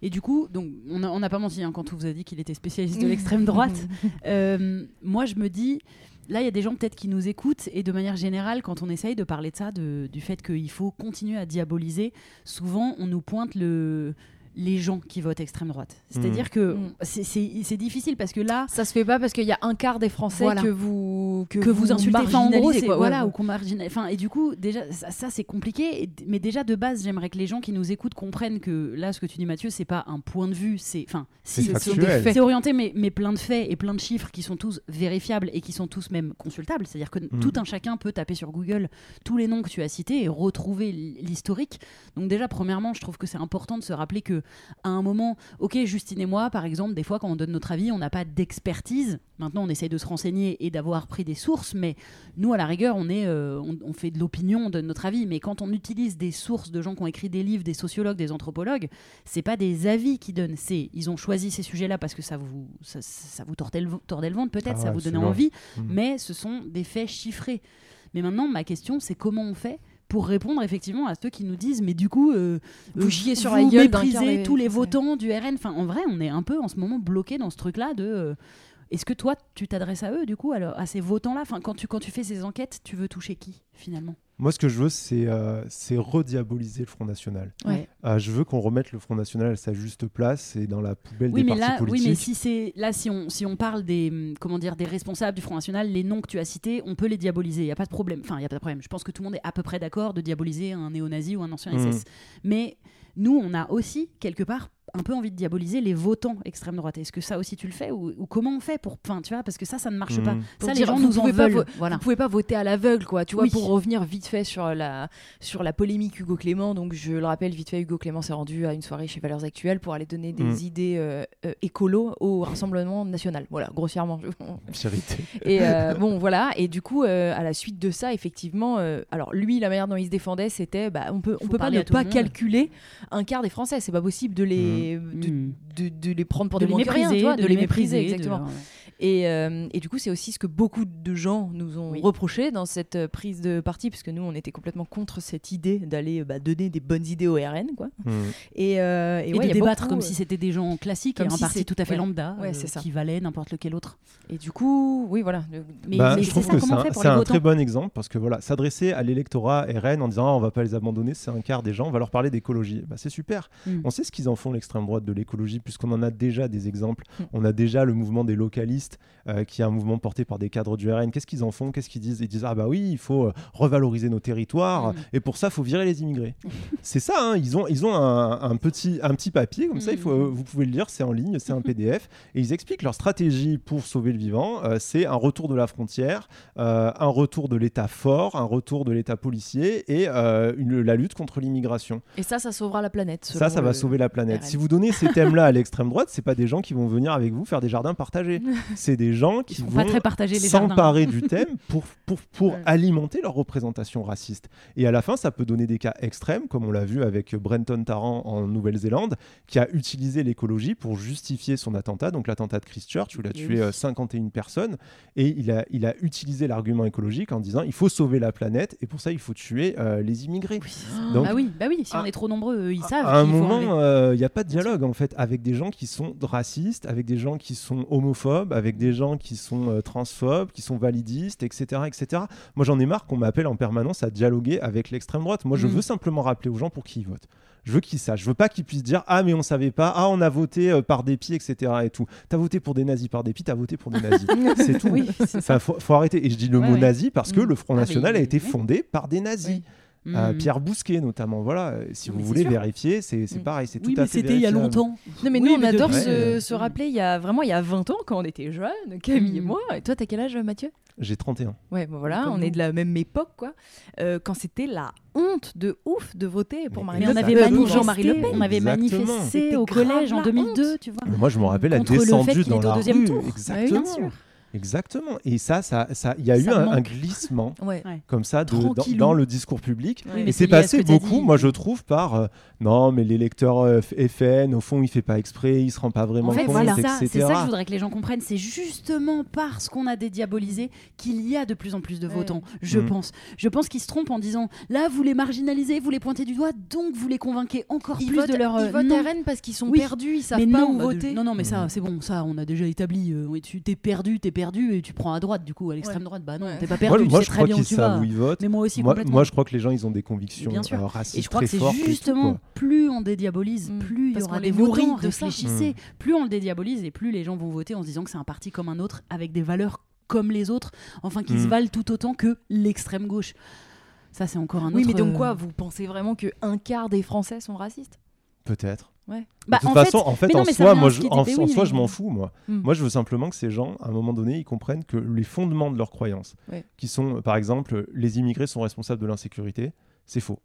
Et du coup, donc, on n'a pas menti hein, quand on vous a dit qu'il était spécialiste de l'extrême droite. Euh, moi, je me dis, là, il y a des gens peut-être qui nous écoutent et de manière générale, quand on essaye de parler de ça, de- du fait qu'il faut continuer à diaboliser, souvent on nous pointe le les gens qui votent extrême droite. C'est-à-dire que Mm. c'est- difficile parce que là, Ça se fait pas parce qu'il y a un quart des Français Voilà. que vous que, que vous insultez enfin, en gros quoi. voilà Ouais. ou qu'on marginalise enfin et du coup déjà ça, ça, c'est compliqué et- mais déjà de base j'aimerais que les gens qui nous écoutent comprennent que là ce que tu dis Mathieu c'est pas un point de vue c'est enfin C'est si, c'est orienté mais, mais plein de faits et plein de chiffres qui sont tous vérifiables et qui sont tous même consultables c'est à dire que Mm. tout un chacun peut taper sur Google tous les noms que tu as cités et retrouver l'historique donc déjà premièrement je trouve que c'est important de se rappeler que à un moment. Ok Justine et moi par exemple des fois quand on donne notre avis on n'a pas d'expertise. Maintenant on essaye de se renseigner et d'avoir pris des sources mais nous à la rigueur on est euh, on, on fait de l'opinion on donne notre avis. Mais quand on utilise des sources de gens qui ont écrit des livres des sociologues des anthropologues c'est pas des avis qui donnent. C'est ils ont choisi ces sujets là parce que ça vous ça, ça vous tordait le, tordait le ventre peut-être Ah ça ouais, vous donnait envie. Mm. mais ce sont des faits chiffrés. Mais maintenant ma question c'est comment on fait pour répondre effectivement à ceux qui nous disent mais du coup euh, Vous euh, chiez sur vous la gueule méprisez tous les votants du RN enfin en vrai on est un peu en ce moment bloqué dans ce truc là de euh, Est-ce que toi, tu t'adresses à eux, du coup, alors, à ces votants-là? Enfin, quand, tu, quand tu fais ces enquêtes, tu veux toucher qui, finalement? Moi, ce que je veux, c'est euh, c'est rediaboliser le Front National. Ouais. Euh, je veux qu'on remette le Front National à sa juste place et dans la poubelle Oui, des mais partis là, oui, politiques. mais si c'est là, si on si on parle des comment dire des responsables du Front National, les noms que tu as cités, on peut les diaboliser. Il y a pas de problème. Enfin, il y a pas de problème. Je pense que tout le monde est à peu près d'accord de diaboliser un néo-nazi ou un ancien. SS. Mais nous, on a aussi quelque part un peu envie de diaboliser les votants extrême droite. Est-ce que ça aussi tu le fais ou, ou comment on fait pour, enfin, tu vois, parce que ça, ça ne marche pas. Pour ça, les dire, gens vous nous en pas veulent. Voilà. Vous pouvez pas voter à l'aveugle, quoi. Tu vois, Oui. pour revenir vite fait sur la, sur la polémique Hugo Clément. Donc, je le rappelle, vite fait, Hugo Clément s'est rendu à une soirée chez Valeurs Actuelles pour aller donner des Mm. idées euh, euh, écolo au Rassemblement National. Voilà, grossièrement. Vérité. Et euh, bon, voilà. Et du coup, euh, à la suite de ça, effectivement, euh, alors lui, la manière dont il se défendait, c'était, bah, on peut, on peut pas ne pas calculer un quart des Français. C'est pas possible de les, de, Mm. de- de les prendre pour de des les rien, mépriser, de les mépriser, exactement. Et, euh, et du coup, c'est aussi ce que beaucoup de gens nous ont Oui. reproché dans cette euh, prise de parti, puisque nous, on était complètement contre cette idée d'aller euh, bah, donner des bonnes idées au RN, quoi. Mhm. Et, euh, et Et, ouais, de il y a débattre beaucoup, comme euh, si c'était des gens classiques comme et un si parti c'est- tout à fait ouais. lambda Ouais, euh, c'est ça. qui valait n'importe lequel autre. Et du coup, oui, voilà. Mais, Bah, mais je trouve ça, que c'est un, très bon exemple parce que voilà, s'adresser à l'électorat RN en disant Ah, on va pas les abandonner, c'est un quart des gens, on va leur parler d'écologie. Bah, c'est super. Mm. On sait ce qu'ils en font l'extrême droite de l'écologie puisqu'on en a déjà des exemples. Mm. On a déjà le mouvement des localistes euh, qui est un mouvement porté par des cadres du RN. Qu'est-ce qu'ils en font? Qu'est-ce qu'ils disent? Ils disent ah bah oui, il faut euh, revaloriser nos territoires Mm. et pour ça, il faut virer les immigrés. c'est ça. hein, ils ont ils ont un, un petit un petit papier comme ça. Il faut, Mm. vous pouvez le lire, c'est en ligne, c'est un PDF et ils expliquent leur stratégie pour sauver le vivant. Euh, c'est un retour de la frontière, euh, un retour de l'État fort, un retour de l'État policier et euh, une- la lutte contre l'immigration. Et ça, ça sauvera la planète. Ça, ça va sauver la planète. RN. Si vous donnez ces thèmes-là à l'extrême droite, c'est pas des gens qui vont venir avec vous faire des jardins partagés. C'est des gens qui vont s'emparer du thème pour, pour, pour Ouais. alimenter leur représentation raciste. Et à la fin, ça peut donner des cas extrêmes, comme on l'a vu avec Brenton Tarrant en Nouvelle-Zélande, qui a utilisé l'écologie pour justifier son attentat, donc l'attentat de Christchurch, où il a tué oui. euh, 51 personnes. Et il a, il a utilisé l'argument écologique en disant il faut sauver la planète, et pour ça, il faut tuer euh, les immigrés. Donc, bah oui, bah oui, si à- on est trop nombreux, eux, ils savent. à un enlever. moment, euh, il n'y a pas de dialogue en fait avec des gens qui sont racistes, avec des gens qui sont homophobes, avec des gens qui sont euh, transphobes, qui sont validistes, etc., etc. Moi, j'en ai marre qu'on m'appelle en permanence à dialoguer avec l'extrême droite. Moi, je Mm. veux simplement rappeler aux gens pour qui ils votent. Je veux qu'ils sachent. Je veux pas qu'ils puissent dire ah mais on savait pas, ah on a voté euh, par dépit, etc. Et tout. T'as voté pour des nazis par dépit, t'as voté pour des nazis. c'est tout. Oui, ça. Enfin, faut, faut arrêter. Et je dis le Ouais, mot ouais. nazi parce que Mm. le Front Ah, mais National a été fondé par des nazis. Oui. Euh, Mm. Pierre Bousquet notamment, voilà. Euh, Si Non, vous voulez sûr. vérifier, c'est c'est Mm. pareil, c'est Oui, tout à mais fait c'était il y a longtemps. Non, mais Oui, nous, on adore se, se rappeler, il y a vraiment il y a 20 ans, quand on était jeunes, Camille et Mm. moi. Et toi, t'as quel âge, Mathieu? J'ai 31. Ouais, bon, voilà, Comme on nous. est de la même époque, quoi. Euh, quand c'était la honte de ouf de voter pour Mais Marine Mais Le on Pen. avait Euh, Jean-Marie Le Pen. on avait Exactement. manifesté C'était au collège en la 2002, honte. tu vois. Mais moi, je me rappelle, elle Contre le fait descendu qu'il dans la deuxième rue. tour. Exactement. Exactement. Et ça, ça, ça, il y a eu Ça un, glissement Ouais. comme ça de- dans, le discours public. Oui, Et c'est passé beaucoup, dit. moi je trouve, par euh, non, mais l'électeur euh, FN, au fond, il fait pas exprès, il se rend pas vraiment En fait, compte, voilà. etc. ça, c'est ça que je voudrais que les gens comprennent. C'est justement parce qu'on a dédiabolisé qu'il y a de plus en plus de Ouais. votants, je Mm. pense. Je pense qu'ils se trompent en disant là, vous les marginalisez, vous les pointez du doigt, donc vous les convainquez encore Ils plus votent, de leur. euh, ils votent non. RN parce qu'ils sont Oui. perdus, ils savent mais pas non, où bah, voter. non, non, mais ça, Mm. c'est bon, ça, on a déjà établi. euh, oui, tu t'es perdu, t'es perdu, et tu prends à droite, du coup, à l'extrême droite. Bah non, Ouais. t'es pas perdu, moi, tu je sais très crois bien où qu'ils tu savent vas. où ils votent. Mais moi aussi, Moi, complètement. moi, je crois que les gens, ils ont des convictions Bien sûr. euh, racistes Et je crois que c'est tout, justement plus on dédiabolise, Mm. plus il y aura des votants. de ça. Réfléchissez. Mm. Plus on le dédiabolise et plus les gens vont voter en se disant que c'est un parti comme un autre avec des valeurs comme les autres, enfin qui se Mm. valent tout autant que l'extrême gauche. Ça, c'est encore un Oui, autre. mais donc euh, quoi Vous pensez vraiment que un quart des Français sont racistes? Peut-être. Ouais. Bah, de toute en façon, fait- en fait, mais en soi, moi, je, qui en, était- en oui, soi, mais- je m'en fous, moi. Mm. Moi, je veux simplement que ces gens, à un moment donné, ils comprennent que les fondements de leurs croyances, Ouais. qui sont, par exemple, les immigrés sont responsables de l'insécurité, c'est faux.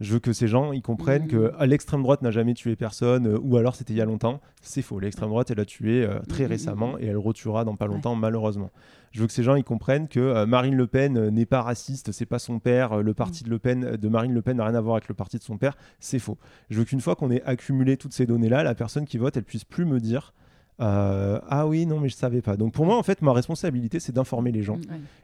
Je veux que ces gens, ils comprennent que l'extrême droite n'a jamais tué personne, euh, ou alors c'était il y a longtemps. C'est faux. L'extrême droite, elle a tué euh, très Mm, mm, récemment mm. et elle retuera dans pas longtemps, malheureusement. Je veux que ces gens, ils comprennent que euh, Marine Le Pen n'est pas raciste, c'est pas son père. le parti de Le Pen, de Marine Le Pen, n'a rien à voir avec le parti de son père. C'est faux. Je veux qu'une fois qu'on ait accumulé toutes ces données-là, la personne qui vote, elle puisse plus me dire. euh, ah oui, non, mais je savais pas. Donc pour moi, en fait, ma responsabilité, c'est d'informer les gens.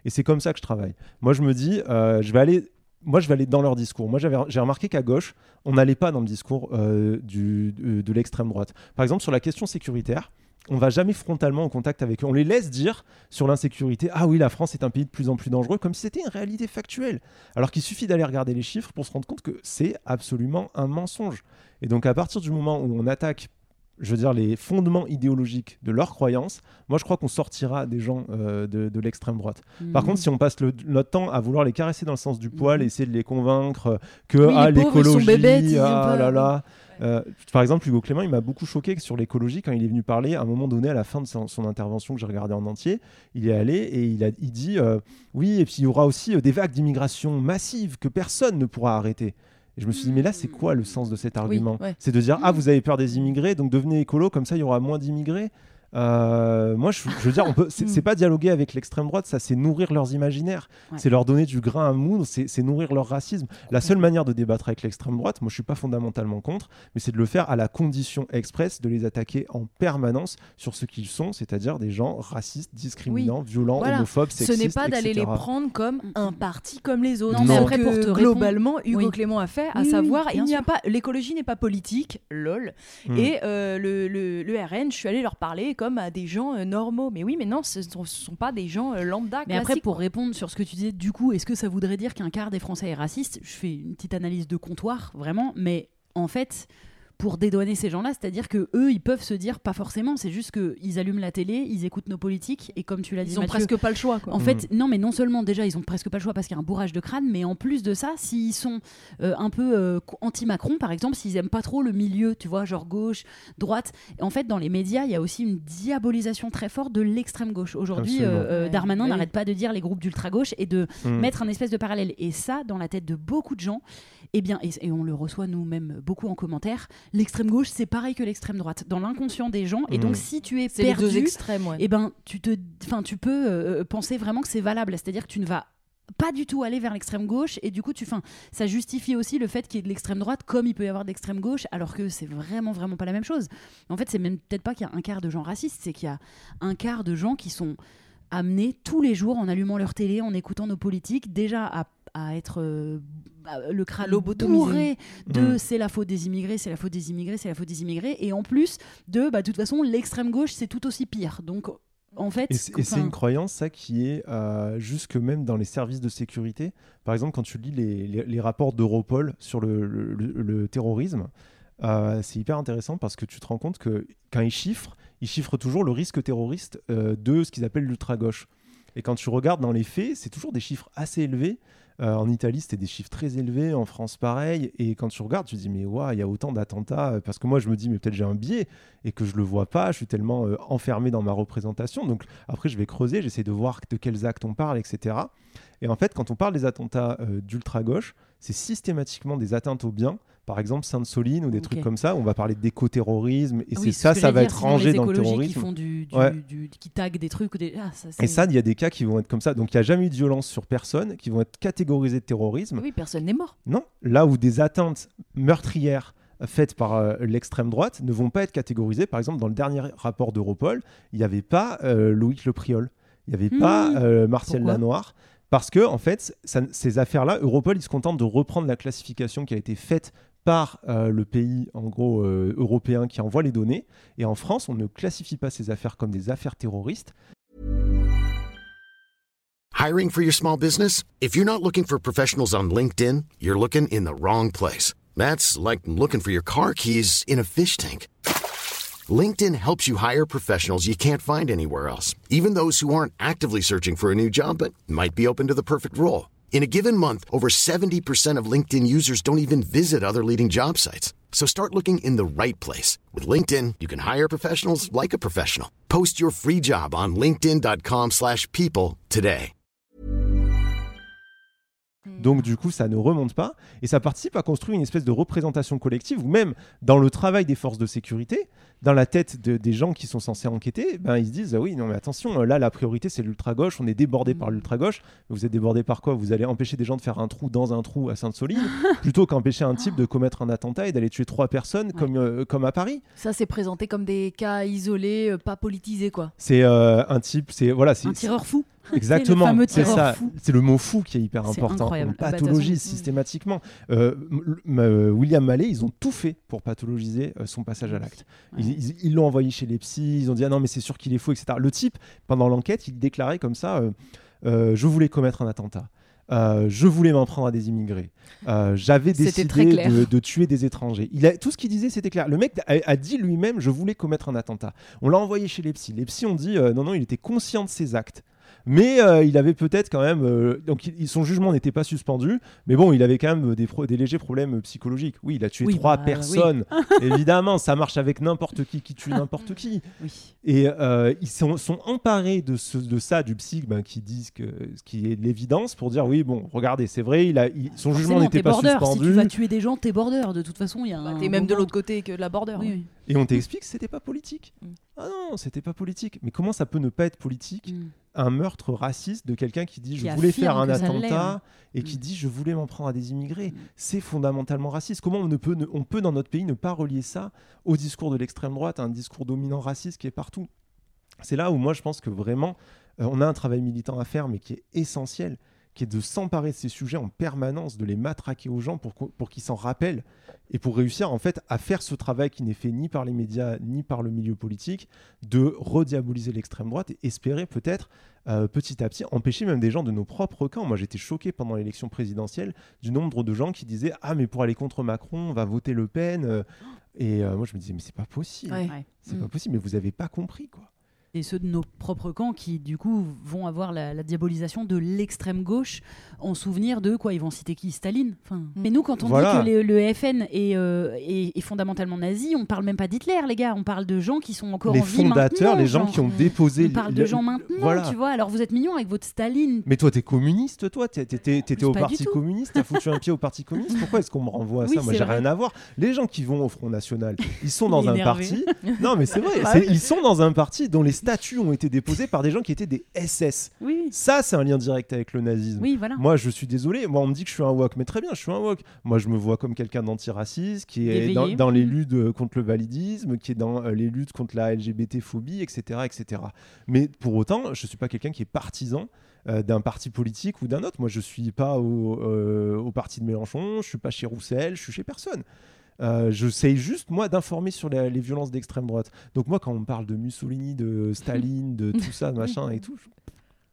Et c'est comme ça que je travaille. Moi, je me dis, euh, je vais aller. Moi, je vais aller dans leur discours. Moi, j'ai remarqué qu'à gauche, on n'allait pas dans le discours euh, de, l'extrême droite. Par exemple, sur la question sécuritaire, on va jamais frontalement en contact avec eux. On les laisse dire sur l'insécurité Ah oui, la France est un pays de plus en plus dangereux, comme si c'était une réalité factuelle. Alors qu'il suffit d'aller regarder les chiffres pour se rendre compte que c'est absolument un mensonge. Et donc, à partir du moment où on attaque je veux dire, les fondements idéologiques de leurs croyances, moi je crois qu'on sortira des gens euh, de, de l'extrême droite. Par Mhm. contre, si on passe le- notre temps à vouloir les caresser dans le sens du poil, Mhm. essayer de les convaincre que Oui, ah, l'écologie, ah là là. Euh, par exemple, Hugo Clément, il m'a beaucoup choqué sur l'écologie quand il est venu parler à un moment donné à la fin de son, son intervention que j'ai regardé en entier. Il est allé et il, a, il dit euh, oui, et puis il y aura aussi des vagues d'immigration massives que personne ne pourra arrêter. Et je me suis dit, mais là, c'est quoi le sens de cet argument? ouais. C'est de dire, ah, vous avez peur des immigrés, donc devenez écolo, comme ça, il y aura moins d'immigrés? Euh, moi, je, je veux dire, on peut, c'est, c'est pas dialoguer avec l'extrême droite, ça, c'est nourrir leurs imaginaires, Ouais. c'est leur donner du grain à moudre, c'est, c'est nourrir leur racisme. La seule manière de débattre avec l'extrême droite, moi, je suis pas fondamentalement contre, mais c'est de le faire à la condition expresse de les attaquer en permanence sur ce qu'ils sont, c'est-à-dire des gens racistes, discriminants, violents, Voilà. homophobes, Ce sexistes, n'est pas d'aller les prendre comme un parti comme les autres. Non, mais Ce après, que pour te répondre- globalement Hugo Oui. Clément a fait, à Oui, savoir il n'y a pas l'écologie n'est pas politique, lol. Mm. Et euh, le, le, le RN, je suis allée leur parler comme à des gens euh, normaux. Mais oui, mais non, ce sont, ce sont pas des gens euh, lambda. Mais après, pour répondre sur ce que tu disais, du coup, est-ce que ça voudrait dire qu'un quart des Français est raciste? Je fais une petite analyse de comptoir, vraiment, mais en fait, pour dédouaner ces gens-là, c'est-à-dire que eux, ils peuvent se dire pas forcément, c'est juste qu'ils allument la télé, ils écoutent nos politiques, et comme tu l'as dit, ils ont Mathieu, presque pas le choix. Quoi. En fait, non, mais non seulement déjà ils ont presque pas le choix parce qu'il y a un bourrage de crâne, mais en plus de ça, s'ils sont euh, un peu euh, anti-Macron, par exemple, s'ils aiment pas trop le milieu, tu vois, genre gauche, droite, en fait, dans les médias, il y a aussi une diabolisation très forte de l'extrême gauche. Aujourd'hui, euh, Ouais. Darmanin n'arrête pas de dire les groupes d'ultra-gauche et de Mm. mettre un espèce de parallèle. Et ça, dans la tête de beaucoup de gens, eh bien, et, et on le reçoit nous-mêmes beaucoup en commentaire, l'extrême gauche, c'est pareil que l'extrême droite, dans l'inconscient des gens. Et donc, si tu es c'est les deux perdu, extrêmes. Ouais. eh ben, tu, te, enfin, tu peux euh, penser vraiment que c'est valable. C'est-à-dire que tu ne vas pas du tout aller vers l'extrême gauche et du coup tu fin, ça justifie aussi le fait qu'il y ait de l'extrême droite comme il peut y avoir de l'extrême gauche alors que c'est vraiment vraiment pas la même chose en fait c'est même peut-être pas qu'il y a un quart de gens racistes c'est qu'il y a un quart de gens qui sont amenés tous les jours en allumant leur télé en écoutant nos politiques déjà à, à être euh, le crâne Lobotomisé. bourré de Mm. c'est la faute des immigrés c'est la faute des immigrés c'est la faute des immigrés et en plus de bah de toute façon l'extrême gauche c'est tout aussi pire donc en fait Et c'est une croyance, ça, qui est euh, jusque même dans les services de sécurité. Par exemple, quand tu lis les, les- les rapports d'Europol sur le, le- le- le terrorisme, euh, c'est hyper intéressant parce que tu te rends compte que quand ils chiffrent, ils chiffrent toujours le risque terroriste euh, de ce qu'ils appellent l'ultra-gauche. Et quand tu regardes dans les faits, c'est toujours des chiffres assez élevés. Euh, en Italie, c'était des chiffres très élevés. En France, pareil. Et quand tu regardes, tu te dis, mais waouh, il y a autant d'attentats. euh, Parce que moi, je me dis, mais peut-être j'ai un biais et que je le vois pas. Je suis tellement euh, enfermé dans ma représentation. Donc après, je vais creuser, j'essaie de voir de quels actes on parle, etc. Et en fait, quand on parle des attentats euh, d'ultra-gauche, c'est systématiquement des atteintes aux biens. Par exemple, Sainte-Soline ou des trucs comme ça. où On va parler d'éco-terrorisme. Et Ah c'est ça, ça va dire, être rangé dans le terrorisme. qui font du, du- Ouais. du- qui taguent des trucs des ah, ça, Et ça, il y a des cas qui vont être comme ça. Donc, il n'y a jamais eu de violence sur personne, qui vont être catégorisés de terrorisme. Oui, personne n'est mort. Non, là où des atteintes meurtrières faites par euh, l'extrême droite ne vont pas être catégorisées. Par exemple, dans le dernier rapport d'Europol, il n'y avait pas euh, Loïc Le Priol, il n'y avait pas Hmm. euh, Martial Pourquoi? Lanoir. Parce que, en fait, ces affaires-là, Europol, il se contente de reprendre la classification qui a été faite par euh, le pays, euh, européen qui envoie les données. Et en France, on ne classifie pas ces affaires comme des affaires terroristes. Hiring for your small business? If you're not looking for professionals on LinkedIn, you're looking in the wrong place. That's like looking for your car keys in a fish tank. LinkedIn helps you hire professionals you can't find anywhere else, even those who aren't actively searching for a new job but might be open to the perfect role. In a given month, over 70% of LinkedIn users don't even visit other leading job sites. So start looking in the right place. With LinkedIn, you can hire professionals like a professional. Post your free job on linkedin.com/people slash people today. Donc du coup, ça ne remonte pas et ça participe à construire une espèce de représentation collective ou même dans le travail des forces de sécurité, dans la tête de- des gens qui sont censés enquêter, ben, ils se disent ah oui, non mais attention, là la priorité c'est l'ultra-gauche, on est débordé par l'ultra-gauche. Vous êtes débordé par quoi? Vous allez empêcher des gens de faire un trou dans un trou à Sainte-Soline plutôt qu'empêcher un type de commettre un attentat et d'aller tuer trois personnes comme, euh, comme à Paris. Ça, c'est présenté comme des cas isolés, euh, pas politisés, quoi. C'est euh, un type, c'est voilà, c'est un tireur fou Exactement, c'est ça. fou. C'est le mot fou qui est hyper important. incroyable. On Ah bah, toute pathologise façon, systématiquement. William Mallet, ils ont tout fait pour pathologiser son passage à l'acte. Ouais. Ils l'ont envoyé chez les psys, ils ont dit ah non mais c'est sûr qu'il est faux, etc. Le type, pendant l'enquête, il déclarait comme ça euh, euh, je voulais commettre un attentat. Euh, je voulais m'en prendre à des immigrés. Euh, J'avais décidé de, de tuer des étrangers. Il a, tout ce qu'il disait, c'était clair. Le mec a, a dit lui-même Je voulais commettre un attentat. On l'a envoyé chez les psys. Les psys ont dit euh, Non, non, il était conscient de ses actes. Mais euh, il avait peut-être quand même. euh, donc, il- son jugement n'était pas suspendu. Mais bon, il avait quand même des, pro- des légers problèmes psychologiques. Oui, il a tué Oui, trois bah, personnes. Évidemment, ça marche avec n'importe qui qui tue n'importe qui. Oui. Et euh, ils sont, sont emparés de, ce, de ça, du psy, ben, qui disent que ce qui est de l'évidence pour dire oui, bon, regardez, c'est vrai, il a, il- son jugement n'était pas border. Si suspendu. tu vas tuer des gens, t'es border. De toute façon, il y a. Bah, T'es même de l'autre côté que de la border. Oui, hein. Et on t'explique que c'était pas politique. Mm. Ah non, c'était pas politique. Mais comment ça peut ne pas être politique Mm. un meurtre raciste de quelqu'un qui dit Qui je voulais faire un attentat hein. et qui Mm. dit je voulais m'en prendre à des immigrés. Mm. C'est fondamentalement raciste. Comment on, ne peut, ne- on peut dans notre pays ne pas relier ça au discours de l'extrême droite, à un discours dominant raciste qui est partout? C'est là où moi je pense que vraiment euh, on a un travail militant à faire mais qui est essentiel qui est de s'emparer de ces sujets en permanence, de les matraquer aux gens pour, qu'ils s'en rappellent et pour réussir en fait à faire ce travail qui n'est fait ni par les médias ni par le milieu politique, de rediaboliser l'extrême droite et espérer peut-être euh, petit à petit empêcher même des gens de nos propres camps. Moi j'étais choqué pendant l'élection présidentielle du nombre de gens qui disaient ah mais pour aller contre Macron on va voter Le Pen euh, et euh, moi je me disais mais c'est pas possible, Ouais. C'est pas possible mais vous avez pas compris quoi. Et ceux de nos propres camps qui du coup vont avoir la, la diabolisation de l'extrême gauche en souvenir de quoi ils vont citer qui? Staline enfin, mais nous quand on Voilà. dit que le, le FN est, euh, est- est fondamentalement nazi on parle même pas d'Hitler les gars on parle de gens qui sont encore les en vie fondateurs, maintenant, les gens genre. qui ont déposé on parle le- de gens maintenant voilà. tu vois alors vous êtes mignons avec votre Staline Mais toi, t'es communiste, toi T'étais t'étais au Parti communiste T'as foutu un pied au Parti communiste Pourquoi est-ce qu'on me renvoie à Oui, ça? Moi, j'ai rien à voir. Les gens qui vont au Front National, ils sont dans un parti. Non, mais c'est vrai. Bah. Ils sont dans un parti dont les statuts ont été déposés par des gens qui étaient des SS. oui Ça, c'est un lien direct avec le nazisme. oui voilà Moi, je suis désolé. Moi, on me dit que je suis un woke, mais très bien, je suis un woke. Moi, je me vois comme quelqu'un d'antiraciste, qui est dans, les luttes euh, contre le validisme, qui est dans euh, les luttes contre la LGBT-phobie, etc., etc. Mais pour autant, je suis pas quelqu'un qui est partisan euh, d'un parti politique ou d'un autre. Moi, je suis pas au, euh, au parti de Mélenchon, je suis pas chez Roussel, je suis chez personne. Euh, J'essaye juste, moi, d'informer sur les, les violences d'extrême droite. Donc, moi, quand on me parle de Mussolini, de Staline, de tout ça, machin et tout, je-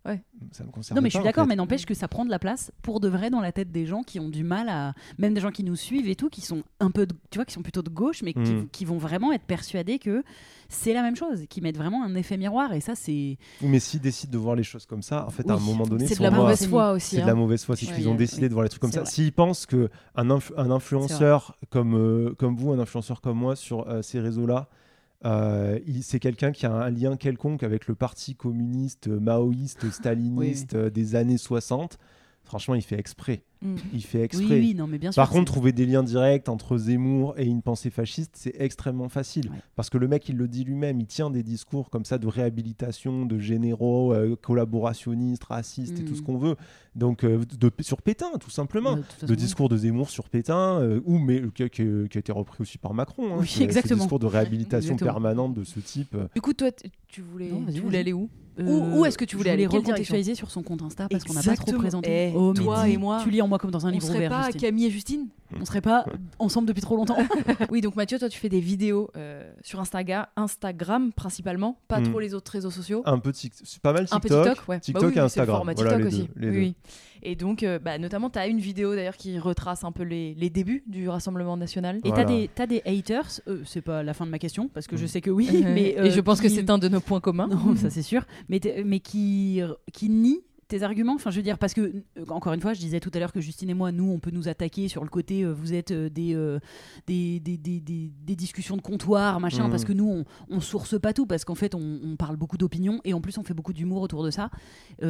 Ouais. ça me concerne Non, mais je suis en d'accord, fait. mais n'empêche que ça prend de la place pour de vrai dans la tête des gens qui ont du mal à. Même des gens qui nous suivent et tout, qui sont un peu. de- Tu vois, qui sont plutôt de gauche, mais qui, Mm. qui vont vraiment être persuadés que c'est la même chose, qui mettent vraiment un effet miroir. Et ça, c'est. Mais s'ils décident de voir les choses comme ça, en fait, à un moment donné, C'est de la voit- mauvaise foi aussi. C'est de la hein. mauvaise foi. Si ils ont décidé de voir les trucs comme ça, s'ils pensent que un, inf- un influenceur comme, euh, comme vous, un influenceur comme moi sur euh, ces réseaux-là, euh, c'est quelqu'un qui a un lien quelconque avec le parti communiste, euh, maoïste, staliniste euh, des années 60, franchement, il fait exprès. Mm. Il fait exprès. oui, non, mais bien sûr. Par contre, trouver des liens directs entre Zemmour et une pensée fasciste, c'est extrêmement facile. Ouais. Parce que le mec, il le dit lui-même, il tient des discours comme ça de réhabilitation, de généraux, euh, collaborationnistes, racistes et tout Mm. ce qu'on veut. Donc, euh, de, sur Pétain, tout simplement. Euh, de toute façon, Le discours de Zemmour sur Pétain, euh, ou mais qui, qui- qui a été repris aussi par Macron. hein, Oui, ce- ce exactement. discours de réhabilitation Exactement. permanente de ce type. euh, Du coup, toi, tu voulais, Non, tu voulais aller où? Euh, Où- où est-ce que tu voulais aller? recontextualiser sur son compte Insta parce qu'on n'a pas trop Exactement. présenté. Eh, Oh, toi et moi, Tu lis en moi comme dans un On livre serait ouvert. pas Justine. Camille et Justine On serait pas ensemble depuis trop longtemps. Oui, donc Mathieu, toi, tu fais des vidéos euh, sur Instagram, Instagram principalement, pas Mm. trop les autres réseaux sociaux. un c'est pas mal Un TikTok, peu TikTok, ouais. Bah TikTok oui, et Instagram. format Voilà, TikTok les aussi. deux, les oui, deux. oui. Et donc, euh, bah, notamment, tu as une vidéo d'ailleurs qui retrace un peu les, les débuts du Rassemblement national. Et Voilà. t'as des, t'as des haters, euh, c'est pas la fin de ma question, parce que je Mm. sais que oui, Euh, mais. et je euh, pense que c'est un de nos points communs. Non, ça c'est sûr, mais qui, qui nie tes arguments. Enfin, je veux dire, parce que, euh, encore une fois, je disais tout à l'heure que Justine et moi, nous, on peut nous attaquer sur le côté, euh, vous êtes euh, des, des, des, des, des- discussions de comptoir, machin, Mhm. parce que nous, on, on source pas tout, parce qu'en fait, on, on parle beaucoup d'opinions, et en plus, on fait beaucoup d'humour autour de ça.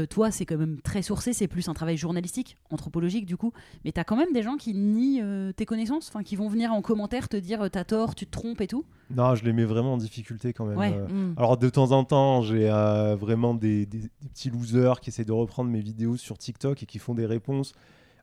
Toi, c'est quand même très sourcé, c'est plus un travail journalistique, anthropologique, du coup, mais t'as quand même des gens qui nient tes connaissances, enfin, qui vont venir en commentaire te dire, t'as tort, tu te trompes et tout. Non, je les mets vraiment en difficulté quand même. Ouais. euh. Mm. Alors de temps en temps, j'ai euh, vraiment des, des- des petits losers qui essaient de reprendre mes vidéos sur TikTok et qui font des réponses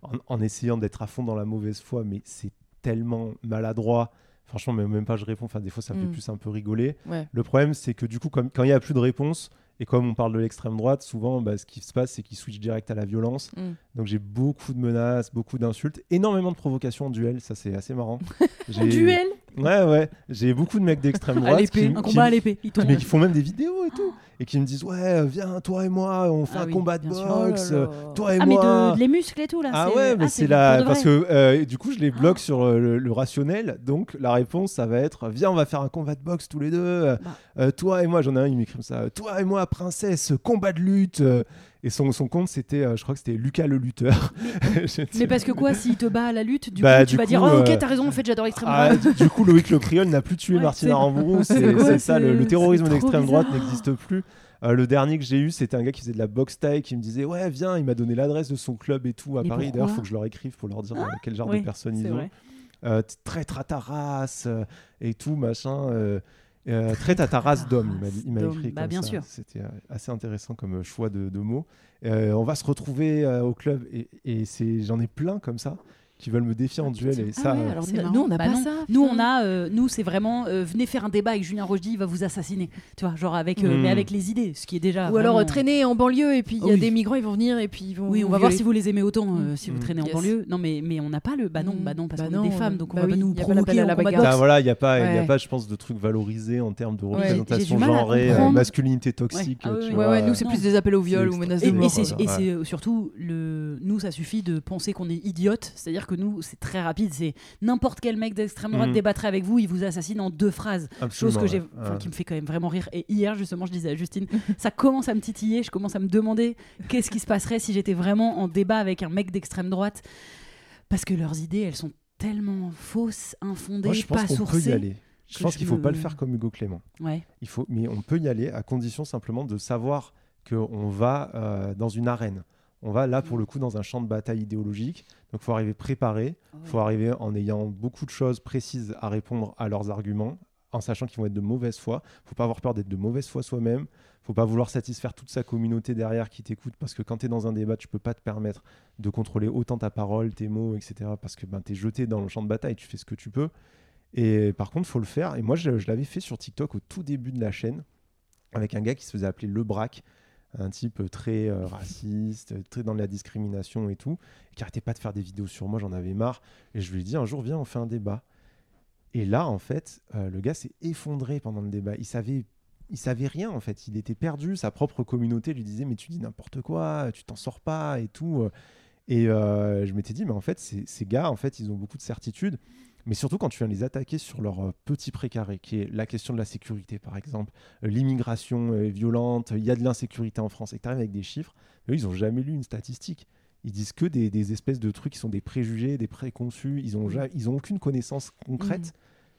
en, en essayant d'être à fond dans la mauvaise foi, mais c'est tellement maladroit. Franchement, même, même pas je réponds. Enfin, des fois, ça me Mm. fait plus un peu rigoler. Ouais. Le problème, c'est que du coup, comme, quand il n'y a plus de réponse, Et comme on parle de l'extrême droite, souvent, bah, ce qui se passe, c'est qu'ils switchent direct à la violence. Mm. Donc j'ai beaucoup de menaces, beaucoup d'insultes, énormément de provocations en duel. Ça, c'est assez marrant. En duel? Ouais, ouais. J'ai beaucoup de mecs d'extrême À droite l'épée, qui, un qui- combat à l'épée. Ils tombent. mais qui font même des vidéos et tout. Et qui me disent Ouais, viens, toi et moi, on fait Ah un oui, combat de sûr. boxe. Oh là. Toi et Ah, mais moi. de, de les muscles et tout là. Ah c'est- ouais, mais ah, c'est pour la parce que euh, du coup je les bloque sur euh, le, le rationnel. Donc la réponse ça va être viens on va faire un combat de boxe tous les deux. Euh, Bah. euh, toi et moi j'en ai un il m'écrit comme ça. Toi et moi princesse combat de lutte. Et son, son compte c'était euh, je crois que c'était Lucas le lutteur. Mais parce que quoi, s'il te bat à la lutte, du Bah, coup, du tu vas coup, dire Oh, ok, euh, t'as raison, en fait, j'adore l'extrême Ah, droite. du coup, Loïc Le Priol n'a plus tué Ouais, Martine c'est- ça, le, le terrorisme d'extrême droite n'existe plus. Euh, le dernier que j'ai eu, c'était un gars qui faisait de la boxe taille qui me disait Ouais, viens, il m'a donné l'adresse de son club et tout à Mais Paris. D'ailleurs, il faut que je leur écrive pour leur dire euh, quel genre Oui, de personnes ils ont. Euh, t- traître à ta race euh, et tout, machin. Euh, traite à ta race d'homme, il m'a écrit bah, comme bien ça. sûr. C'était euh, assez intéressant comme euh, choix de, de mots. Euh, on va se retrouver euh, au club et, et c'est j'en ai plein comme ça qui veulent me défier en duel et ça. Ah ouais, alors c'est nous, on n'a Bah pas non. ça. Nous, on a, euh, nous, c'est vraiment, euh, venez faire un débat avec Julien Rochdy, il va vous assassiner. Tu vois, genre avec, euh, Mm. mais avec les idées, ce qui est déjà. Ou alors vraiment- traîner en banlieue et puis il y a Oui. des migrants, ils vont venir et puis ils vont. Oui, on va voir si vous les aimez autant euh, si vous Mm. traînez en Yes. banlieue. Non, mais, mais on n'a pas le. Bah non, Mm. bah non, parce Bah qu'on est des femmes, donc on bah va oui, nous y pas provoquer à la bagarre. Ah, voilà, il n'y a, pas- il y a pas, je pense, de trucs valorisés en termes de représentation genrée, masculinité toxique. Ah nous, c'est plus des appels au viol ou menaces Et, de mort. et c'est, surtout, le... nous, ça suffit de penser qu'on est idiote. C'est-à-dire que nous, c'est très rapide. C'est n'importe quel mec d'extrême droite Mhm. débattrait avec vous, il vous assassine en deux phrases. Chose que j'ai, ouais. enfin, Ouais. qui me fait quand même vraiment rire. Et hier, justement, je disais à Justine, ça commence à me titiller. Je commence à me demander qu'est-ce qui se passerait si j'étais vraiment en débat avec un mec d'extrême droite. Parce que leurs idées, elles sont tellement fausses, infondées, Moi, je pense pas qu'on peut sourcées. y aller. Je pense je qu'il faut pas le faire comme Hugo Clément. Ouais. Il faut, mais on peut y aller à condition simplement de savoir qu'on va euh, dans une arène. On va là pour le coup dans un champ de bataille idéologique. Donc il faut arriver préparé. Il faut arriver en ayant beaucoup de choses précises à répondre à leurs arguments, en sachant qu'ils vont être de mauvaise foi. Il faut pas avoir peur d'être de mauvaise foi soi-même. Il faut pas vouloir satisfaire toute sa communauté derrière qui t'écoute parce que quand tu es dans un débat, tu peux pas te permettre de contrôler autant ta parole, tes mots, etc. Parce que ben, tu es jeté dans le champ de bataille, tu fais ce que tu peux. Et par contre, faut le faire. Et moi, je, je l'avais fait sur TikTok au tout début de la chaîne avec un gars qui se faisait appeler Le Braque, un type très euh, raciste, très dans la discrimination et tout, qui arrêtait pas de faire des vidéos sur moi, j'en avais marre. Et je lui ai dit un jour, viens, on fait un débat. Et là, en fait, euh, le gars s'est effondré pendant le débat. Il savait, il savait rien, en fait. Il était perdu. Sa propre communauté lui disait, mais tu dis n'importe quoi, tu t'en sors pas et tout. Et euh, je m'étais dit, mais en fait, ces, ces gars, en fait, ils ont beaucoup de certitudes. Mais surtout quand tu viens les attaquer sur leur euh, petit précaré, qui est la question de la sécurité, par exemple, euh, l'immigration est violente, il y a de l'insécurité en France, et tu arrives avec des chiffres, eux, ils n'ont jamais lu une statistique. Ils disent que des, des espèces de trucs qui sont des préjugés, des préconçus, ils n'ont ils ont aucune connaissance concrète.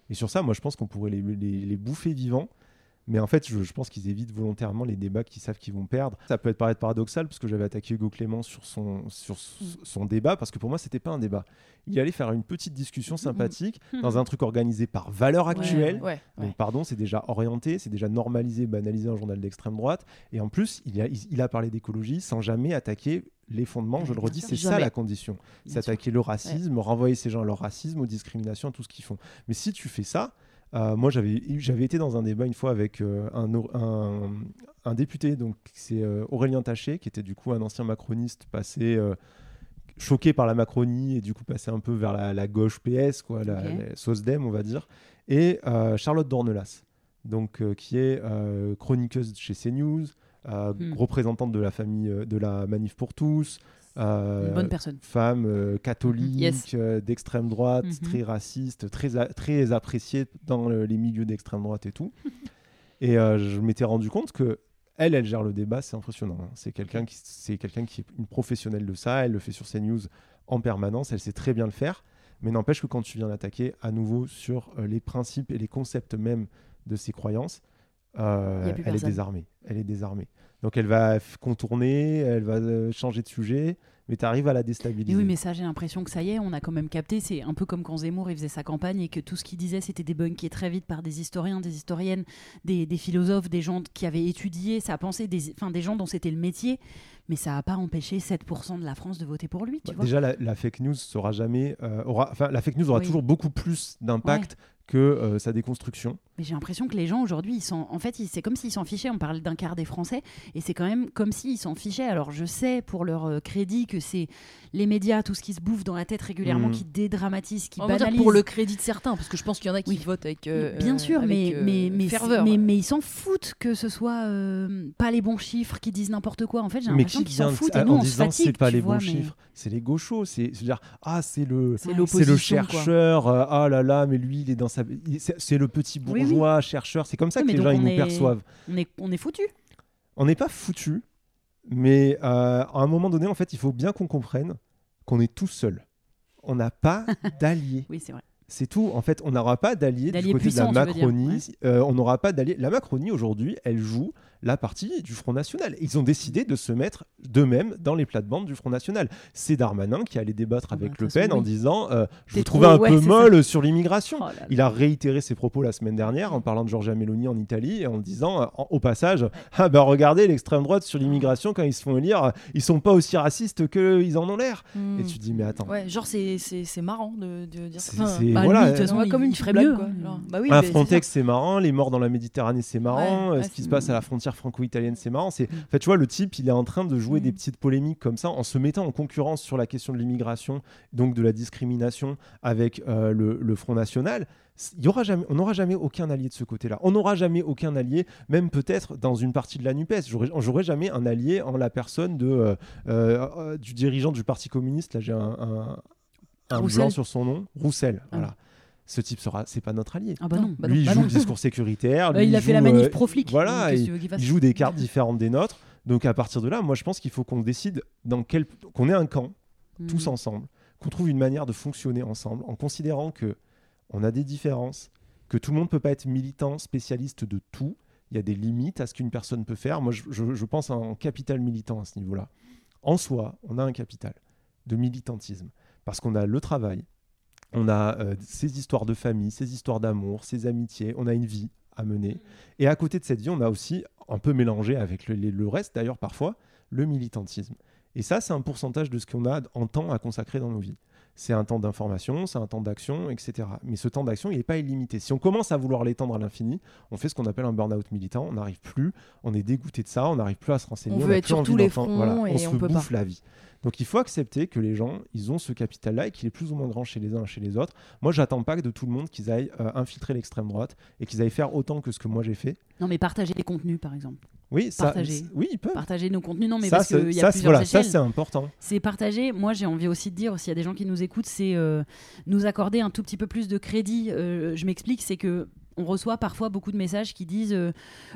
Et sur ça, moi, je pense qu'on pourrait les, les- les bouffer vivants. Mais en fait, je, je pense qu'ils évitent volontairement les débats qu'ils savent qu'ils vont perdre. Ça peut être paraître paradoxal parce que j'avais attaqué Hugo Clément sur son, sur s- son débat parce que pour moi, c'était pas un débat. Il allait faire une petite discussion sympathique dans un truc organisé par valeur actuelle. Ouais, ouais. Donc, pardon, c'est déjà orienté, c'est déjà normalisé, banalisé un journal d'extrême droite. Et en plus, il a, il, il a parlé d'écologie sans jamais attaquer les fondements. Je le redis, c'est ça la condition. C'est attaquer le racisme, renvoyer ces gens à leur racisme, aux discriminations, à tout ce qu'ils font. Mais si tu fais ça, euh, moi j'avais été dans un débat une fois avec euh, un, or- un, un député, donc c'est euh, Aurélien Taché, qui était du coup un ancien macroniste passé. choqué par la Macronie et du coup passé un peu vers la, la gauche PS, quoi, la, Ok. la SOSDEM, on va dire, et Charlotte Dornelas, donc, qui est chroniqueuse chez CNews, euh, Hmm. représentante de la famille euh, de la Manif pour tous, euh, Une bonne personne. femme euh, catholique, Yes. euh, d'extrême droite, Mhm. très raciste, très, très appréciée dans le- les milieux d'extrême droite et tout. et je m'étais rendu compte que elle, elle gère le débat, c'est impressionnant. hein. C'est quelqu'un qui, c'est quelqu'un qui est une professionnelle de ça. Elle le fait sur CNews en permanence. Elle sait très bien le faire. Mais n'empêche que quand tu viens l'attaquer à nouveau sur les principes et les concepts même de ses croyances, elle est désarmée. Elle est désarmée. Donc elle va contourner, elle va euh, changer de sujet, mais tu arrives à la déstabiliser. Oui, mais ça, j'ai l'impression que ça y est, on a quand même capté. C'est un peu comme quand Zemmour il faisait sa campagne et que tout ce qu'il disait, c'était débunké très vite par des historiens, des historiennes, des, des philosophes, des gens qui avaient étudié sa pensée, des, enfin, des gens dont c'était le métier. Mais ça n'a pas empêché 7% de la France de voter pour lui, tu Bah, vois. déjà, la, la fake news sera jamais, euh, aura, la fake news aura Oui. toujours beaucoup plus d'impact que euh, sa déconstruction. Mais j'ai l'impression que les gens aujourd'hui, ils sont, en fait, c'est comme s'ils s'en fichaient. On parle d'un quart des Français, et c'est quand même comme s'ils s'en fichaient. Alors je sais pour leur euh, crédit que c'est les médias, tout ce qui se bouffe dans la tête régulièrement, Mm. qui dédramatisent, qui On va dire pour le crédit de certains, parce que je pense qu'il y en a qui Oui. votent avec. euh, Bien sûr, avec, mais, euh, mais, mais, ferveur. mais, mais ils s'en foutent que ce soit euh, pas les bons chiffres, qui disent n'importe quoi. En fait, j'ai l'impression qui qu'ils s'en foutent. à- Et nous, en on disant c'est pas les vois, bons mais- chiffres, c'est les gauchos. C'est c'est dire ah c'est le C'est chercheur, euh, ah là là, mais lui il est dans sa, c'est le petit Oui, oui. bourgeois chercheur. C'est comme ça Oui, que les gens ils nous est- perçoivent. On est, on est foutus. On n'est pas foutu, mais euh, à un moment donné en fait il faut bien qu'on comprenne qu'on est tout seul. On n'a pas d'alliés. Oui, c'est vrai. C'est tout. En fait, on n'aura pas d'alliés du côté de la Macronie. Euh, on n'aura pas d'alliés. La Macronie, aujourd'hui, elle joue la partie du Front National. Ils ont décidé de se mettre d'eux-mêmes dans les plates-bandes du Front National. C'est Darmanin qui allait débattre Ah bah, avec Le Pen en disant euh, Je vous trouvais un ouais, peu ça. molle sur l'immigration. Oh. Il a réitéré ses propos la semaine dernière en parlant de Giorgia Meloni en Italie et en disant euh, en- au passage Ah bah regardez l'extrême droite sur l'immigration quand ils se font élire, euh, ils sont pas aussi racistes qu'ils en ont l'air. Hmm. Et tu te dis Mais attends. Ouais, genre c'est marrant de, de dire ça. Enfin, c'est- bah, voilà, lui, de toute façon, ouais, il- comme une ferait mieux. quoi. Genre, Bah oui, Ah, c'est Frontex, c'est marrant. Les morts dans la Méditerranée, c'est marrant. Ce qui se passe à la frontière franco-italienne, c'est marrant. C'est, Mm. en fait, tu vois, le type, il est en train de jouer Mm. des petites polémiques comme ça, en se mettant en concurrence sur la question de l'immigration, donc de la discrimination avec euh, le, le Front National. Il y aura jamais, on n'aura jamais aucun allié de ce côté-là. On n'aura jamais aucun allié, même peut-être dans une partie de la Nupes. J'aurais, j'aurais jamais un allié en la personne de euh, euh, du dirigeant du Parti communiste. Là, j'ai un, un, blanc sur son nom, Roussel. Ah. Voilà. Ce type sera, c'est pas notre allié. Ah bah non. Bah lui, il bah joue non. le discours sécuritaire. Lui, il a fait la joue, manif euh, pro-flic. Voilà, donc il, joue des cartes différentes des nôtres. Donc à partir de là, moi je pense qu'il faut qu'on décide dans quel, qu'on ait un camp tous Mhm. ensemble, qu'on trouve une manière de fonctionner ensemble, en considérant que on a des différences, que tout le monde peut pas être militant, spécialiste de tout. Il y a des limites à ce qu'une personne peut faire. Moi, je, je- je pense à un capital militant à ce niveau-là. En soi, on a un capital de militantisme parce qu'on a le travail, on a euh, ces histoires de famille, ces histoires d'amour, ces amitiés, on a une vie à mener. Et à côté de cette vie, on a aussi un peu mélangé avec le, reste d'ailleurs parfois, le militantisme. Et ça, c'est un pourcentage de ce qu'on a en temps à consacrer dans nos vies. C'est un temps d'information, c'est un temps d'action, etc. Mais ce temps d'action, il n'est pas illimité. Si on commence à vouloir l'étendre à l'infini, on fait ce qu'on appelle un burn-out militant. On n'arrive plus, on est dégoûté de ça, on n'arrive plus à se renseigner. On veut être sur tous les fronts voilà, et on se on peut bouffe la vie. Donc il faut accepter que les gens, ils ont ce capital-là et qu'il est plus ou moins grand chez les uns et chez les autres. Moi, j'attends pas que de tout le monde qu'ils aillent euh, infiltrer l'extrême droite et qu'ils aillent faire autant que ce que moi j'ai fait. Non, mais partager des contenus, par exemple. Oui, ça, Partager. oui, ils peuvent. Partager nos contenus, non, mais ça, parce qu'il y a ça, plusieurs voilà, ça, échelles. c'est important. c'est partager. Moi, j'ai envie aussi de dire, s'il y a des gens qui nous écoutent, c'est euh, nous accorder un tout petit peu plus de crédit. Euh, je m'explique, c'est que on reçoit parfois beaucoup de messages qui disent euh,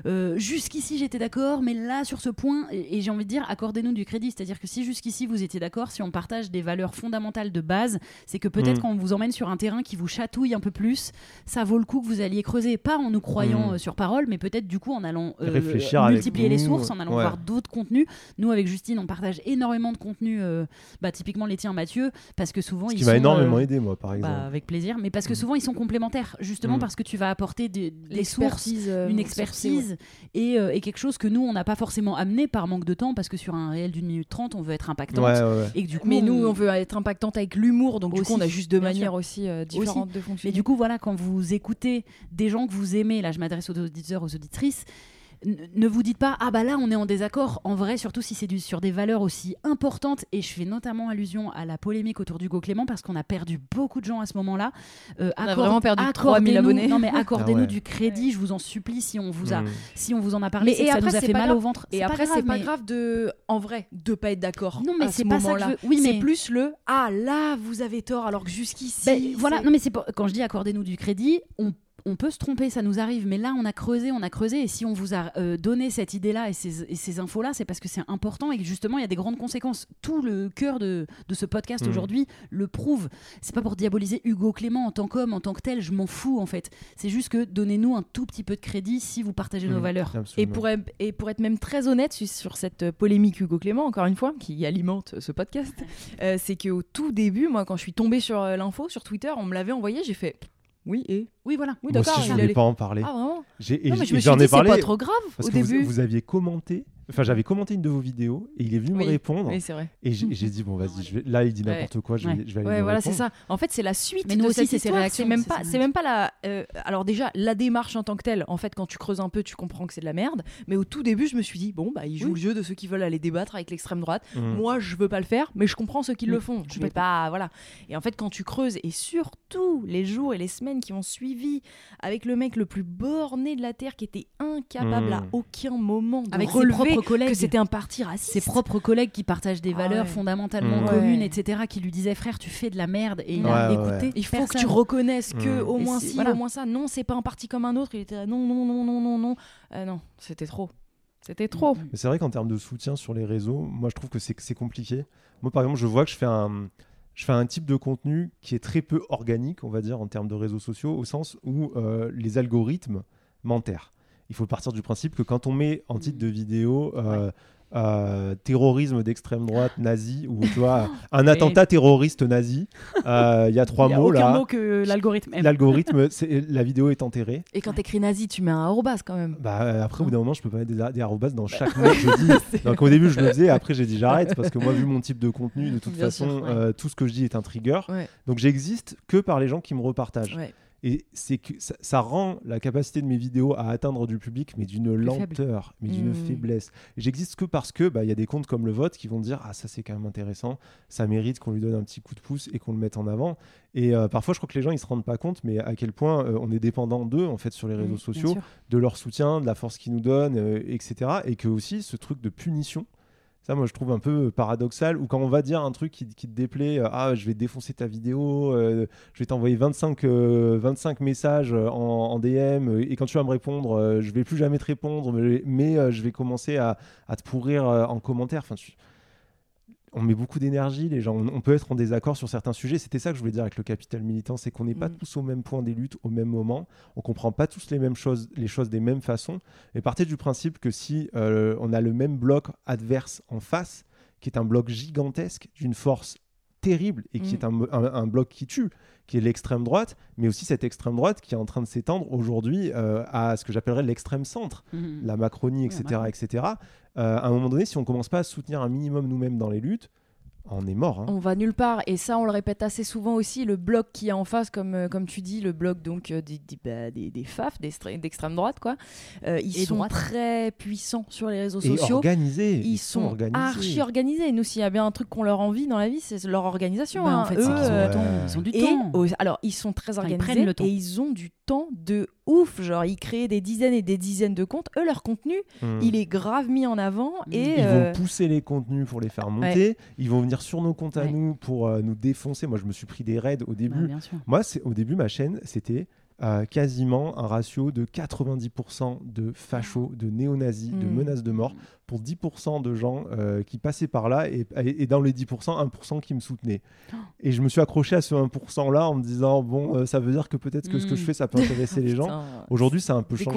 euh, jusqu'ici j'étais d'accord, mais là sur ce point, et, et j'ai envie de dire accordez-nous du crédit. C'est-à-dire que si jusqu'ici vous étiez d'accord, si on partage des valeurs fondamentales de base, c'est que peut-être Mm. quand on vous emmène sur un terrain qui vous chatouille un peu plus, ça vaut le coup que vous alliez creuser, pas en nous croyant Mm. euh, sur parole, mais peut-être du coup en allant Réfléchir multiplier les nous, sources, en allant ouais. voir d'autres contenus. Nous avec Justine, on partage énormément de contenus, bah, typiquement les tiens Mathieu, parce que souvent Ce ils qui sont énormément aidé, moi, par exemple. bah, avec plaisir, mais parce que Mm. souvent ils sont complémentaires, justement parce que tu vas apporter des, des sources, euh, une sourcée, ouais. expertise et, euh, et quelque chose que nous on n'a pas forcément amené par manque de temps, parce que sur un réel d'une minute trente, on veut être impactante. Ouais, ouais, ouais. Et que du coup, Mais nous, on veut être impactante avec l'humour, donc du coup, on a juste deux manières sûr. aussi euh, différentes de Mais fonctionner. du coup, voilà, quand vous écoutez des gens que vous aimez, là je m'adresse aux auditeurs, aux auditrices, ne vous dites pas ah bah là on est en désaccord en vrai surtout si c'est sur des valeurs aussi importantes et je fais notamment allusion à la polémique autour d'Hugo Clément parce qu'on a perdu beaucoup de gens à ce moment-là Euh, On a vraiment perdu accordez-nous- 3000 abonnés. non mais accordez-nous Ah ouais. du crédit je vous en supplie si on vous a Mm. si on vous en a parlé Mais c'est et que ça après, nous a c'est fait mal grave. au ventre Et C'est après, c'est pas mais- grave de, en vrai, de pas être d'accord. Non, mais c'est ce pas ça que je veux- oui, c'est mais- plus le ah là vous avez tort alors que jusqu'ici. Ben, voilà, c'est- non mais c'est pas- quand je dis accordez-nous du crédit, on, on peut se tromper, ça nous arrive, mais là on a creusé, on a creusé, et si on vous a euh, donné cette idée-là et ces, et ces infos-là, c'est parce que c'est important et que justement il y a des grandes conséquences. Tout le cœur de, de ce podcast Mhm. aujourd'hui le prouve. C'est pas pour diaboliser Hugo Clément en tant qu'homme, en tant que tel, je m'en fous en fait. C'est juste que donnez-nous un tout petit peu de crédit si vous partagez nos Mm. valeurs. Et pour, être- et pour être même très honnête sur, cette euh, polémique Hugo Clément, encore une fois, qui alimente ce podcast, euh, c'est qu'au tout début, moi, quand je suis tombée sur euh, l'info, sur Twitter, on me l'avait envoyé, j'ai fait oui et Oui, voilà. oui Moi d'accord. aussi, je voulais pas en parler. Ah vraiment J'ai- et Non mais je me suis j'en dit ai c'est parlé pas trop grave parce au que vous- début. vous, aviez commenté Enfin, j'avais commenté une de vos vidéos et il est venu me répondre. Oui, c'est vrai. Et j'ai dit, bon, vas-y, vais- là, il dit Ouais. n'importe quoi, je vais, Ouais. je vais aller Ouais, voilà, c'est ça. En fait, c'est la suite Mais de nous aussi, cette c'est ses histoire. réactions, C'est même pas, même pas la. euh, alors déjà, la démarche en tant que telle. En fait, quand tu creuses un peu, tu comprends que c'est de la merde. Mais au tout début, je me suis dit, bon, bah, ils jouent Oui. le jeu de ceux qui veulent aller débattre avec l'extrême droite. Mhm. Moi, je veux pas le faire, mais je comprends ceux qui le font. Je vais pas, voilà. Et en fait, quand tu creuses, et surtout les jours et les semaines qui ont suivi, avec le mec le plus borné de la terre, qui était incapable Mhm. à aucun moment de relever. Que c'était un parti raciste. ses propres collègues qui partagent des Ah valeurs ouais. fondamentalement Mmh. communes, Ouais. etc., qui lui disaient frère, tu fais de la merde, et il Ouais, a ouais, écouté. Il faut que tu reconnaisses que Mm. au Et moins si, voilà. au moins ça. Non, c'est pas un parti comme un autre. Il était là, non, non, non, non, non, non. Euh, non, c'était trop. C'était trop. Mm. Mais c'est vrai qu'en termes de soutien sur les réseaux, moi je trouve que c'est c'est compliqué. Moi par exemple, je vois que je fais un je fais un type de contenu qui est très peu organique, on va dire, en termes de réseaux sociaux, au sens où euh, les algorithmes m'enterrent. Il faut partir du principe que quand on met en titre de vidéo euh, euh, terrorisme d'extrême droite nazi ou tu vois un attentat terroriste nazi, euh, il y a trois Il y a mots aucun là. mot que l'algorithme aime. L'algorithme, la vidéo est enterrée. Et quand t'écris nazi, tu mets un arrobas quand même. Bah, euh, après, au bout d'un moment, je peux pas mettre des, des arrobas dans chaque mot que je dis. Donc, au début, je le faisais. Après, j'ai dit j'arrête parce que moi, vu mon type de contenu, de toute Bien façon, sûr, ouais. euh, tout ce que je dis est un trigger. Ouais. Donc, j'existe que par les gens qui me repartagent. Et c'est que ça, ça rend la capacité de mes vidéos à atteindre du public, mais d'une lenteur, mais d'une Mm. faiblesse. J'existe que parce que bah, il y a des comptes comme le vôtre qui vont dire ah ça c'est quand même intéressant, ça mérite qu'on lui donne un petit coup de pouce et qu'on le mette en avant. Et euh, parfois, je crois que les gens ils se rendent pas compte, mais à quel point euh, on est dépendant d'eux en fait sur les réseaux Mm, bien sociaux de leur soutien, de la force qu'ils nous donnent, euh, etc. Et que aussi ce truc de punition, ça moi je trouve un peu paradoxal, ou quand on va dire un truc qui, te déplaît, euh, ah je vais défoncer ta vidéo, euh, je vais t'envoyer 25, euh, 25 messages euh, en, DM, euh, et quand tu vas me répondre, euh, je vais plus jamais te répondre, mais, euh, je vais commencer à, te pourrir euh, en commentaire. Tu- on met beaucoup d'énergie, les gens. On, on peut être en désaccord sur certains sujets. C'était ça que je voulais dire avec le capital militant, c'est qu'on n'est pas Mm. tous au même point des luttes au même moment. On comprend pas tous les mêmes choses, les choses des mêmes façons. Et partez du principe que si euh, on a le même bloc adverse en face, qui est un bloc gigantesque d'une force terrible et qui Mm. est un, un- un bloc qui tue, qui est l'extrême droite, mais aussi cette extrême droite qui est en train de s'étendre aujourd'hui euh, à ce que j'appellerais l'extrême centre Mhm. la Macronie, etc., etc. Euh, à un moment donné, si on commence pas à soutenir un minimum nous-mêmes dans les luttes, on est mort. hein. On va nulle part et ça on le répète assez souvent aussi le bloc qui est en face comme euh, comme tu dis le bloc donc euh, des, des, bah, des, des FAF d'extrême droite quoi Euh, ils Et sont droite. très puissants sur les réseaux Et sociaux organisés. ils, sont, organisés. archi organisés nous s'il y a bien un truc qu'on leur envie dans la vie c'est leur organisation Bah, hein. en fait, Eux, ont euh. Ouais. Ils ont du temps. alors ils sont très Enfin, ils organisés prennent le temps. et ils ont du temps de ouf genre ils créent des dizaines et des dizaines de comptes eux leur contenu Hmm. il est grave mis en avant Mm. et Ils euh, vont pousser les contenus pour les faire monter. Ils vont venir sur nos comptes à nous pour euh, nous défoncer. Moi, je me suis pris des raids au Bah, début. bien sûr. Moi, c'est au début, ma chaîne, c'était euh, quasiment un ratio de 90% de fachos, de néo-nazis, de Mm. menaces de mort pour 10% de gens euh, qui passaient par là et, et dans les 10%, 1% qui me soutenaient. Et je me suis accroché à ce 1% là en me disant bon, euh, ça veut dire que peut-être que ce que je Mm. fais, ça peut intéresser les gens. putain, Aujourd'hui, ça a un peu changé.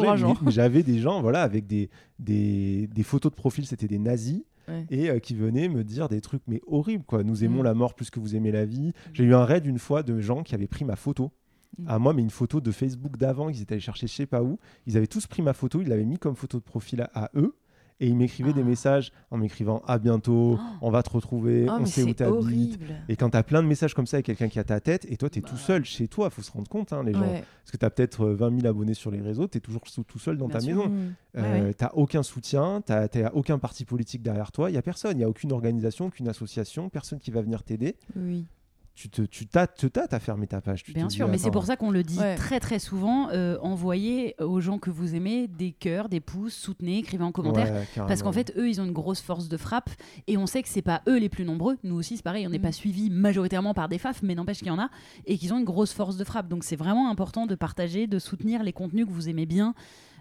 J'avais des gens, voilà, avec des, des, des photos de profil, c'était des nazis. Ouais. Et euh, qui venaient me dire des trucs mais horribles quoi. Nous aimons Mm. la mort plus que vous aimez la vie. J'ai eu un raid une fois de gens qui avaient pris ma photo Mm. à moi, mais une photo de Facebook d'avant. Ils étaient allés chercher je sais pas où. Ils avaient tous pris ma photo, ils l'avaient mis comme photo de profil à, à eux. Et ils m'écrivaient des Ah. messages en m'écrivant à bientôt, Oh. on va te retrouver, Ah, on sait où t'habites. Et quand t'as plein de messages comme ça avec quelqu'un qui a ta tête, et toi t'es Bah. tout seul chez toi, faut se rendre compte, hein, les gens. Parce que t'as peut-être euh, 20 000 abonnés sur les réseaux, t'es toujours tout seul dans Bien ta sûr. maison. Mm. Euh, Ouais, ouais. T'as aucun soutien, t'as t'as aucun parti politique derrière toi, il y a personne, il y a aucune organisation, aucune association, personne qui va venir t'aider. Oui. Tu te tu tâtes, te tâtes à fermer ta page. Tu Bien dis, sûr, mais c'est pour ça qu'on le dit Ouais. très très souvent. euh, envoyez aux gens que vous aimez des cœurs, des pouces, soutenez, écrivez en commentaire. ouais, Parce qu'en fait, eux, ils ont une grosse force de frappe et on sait que c'est pas eux les plus nombreux. Nous aussi, c'est pareil, on n'est Mm. pas suivis majoritairement par des faf, mais n'empêche qu'il y en a et qu'ils ont une grosse force de frappe. Donc c'est vraiment important de partager, de soutenir les contenus que vous aimez bien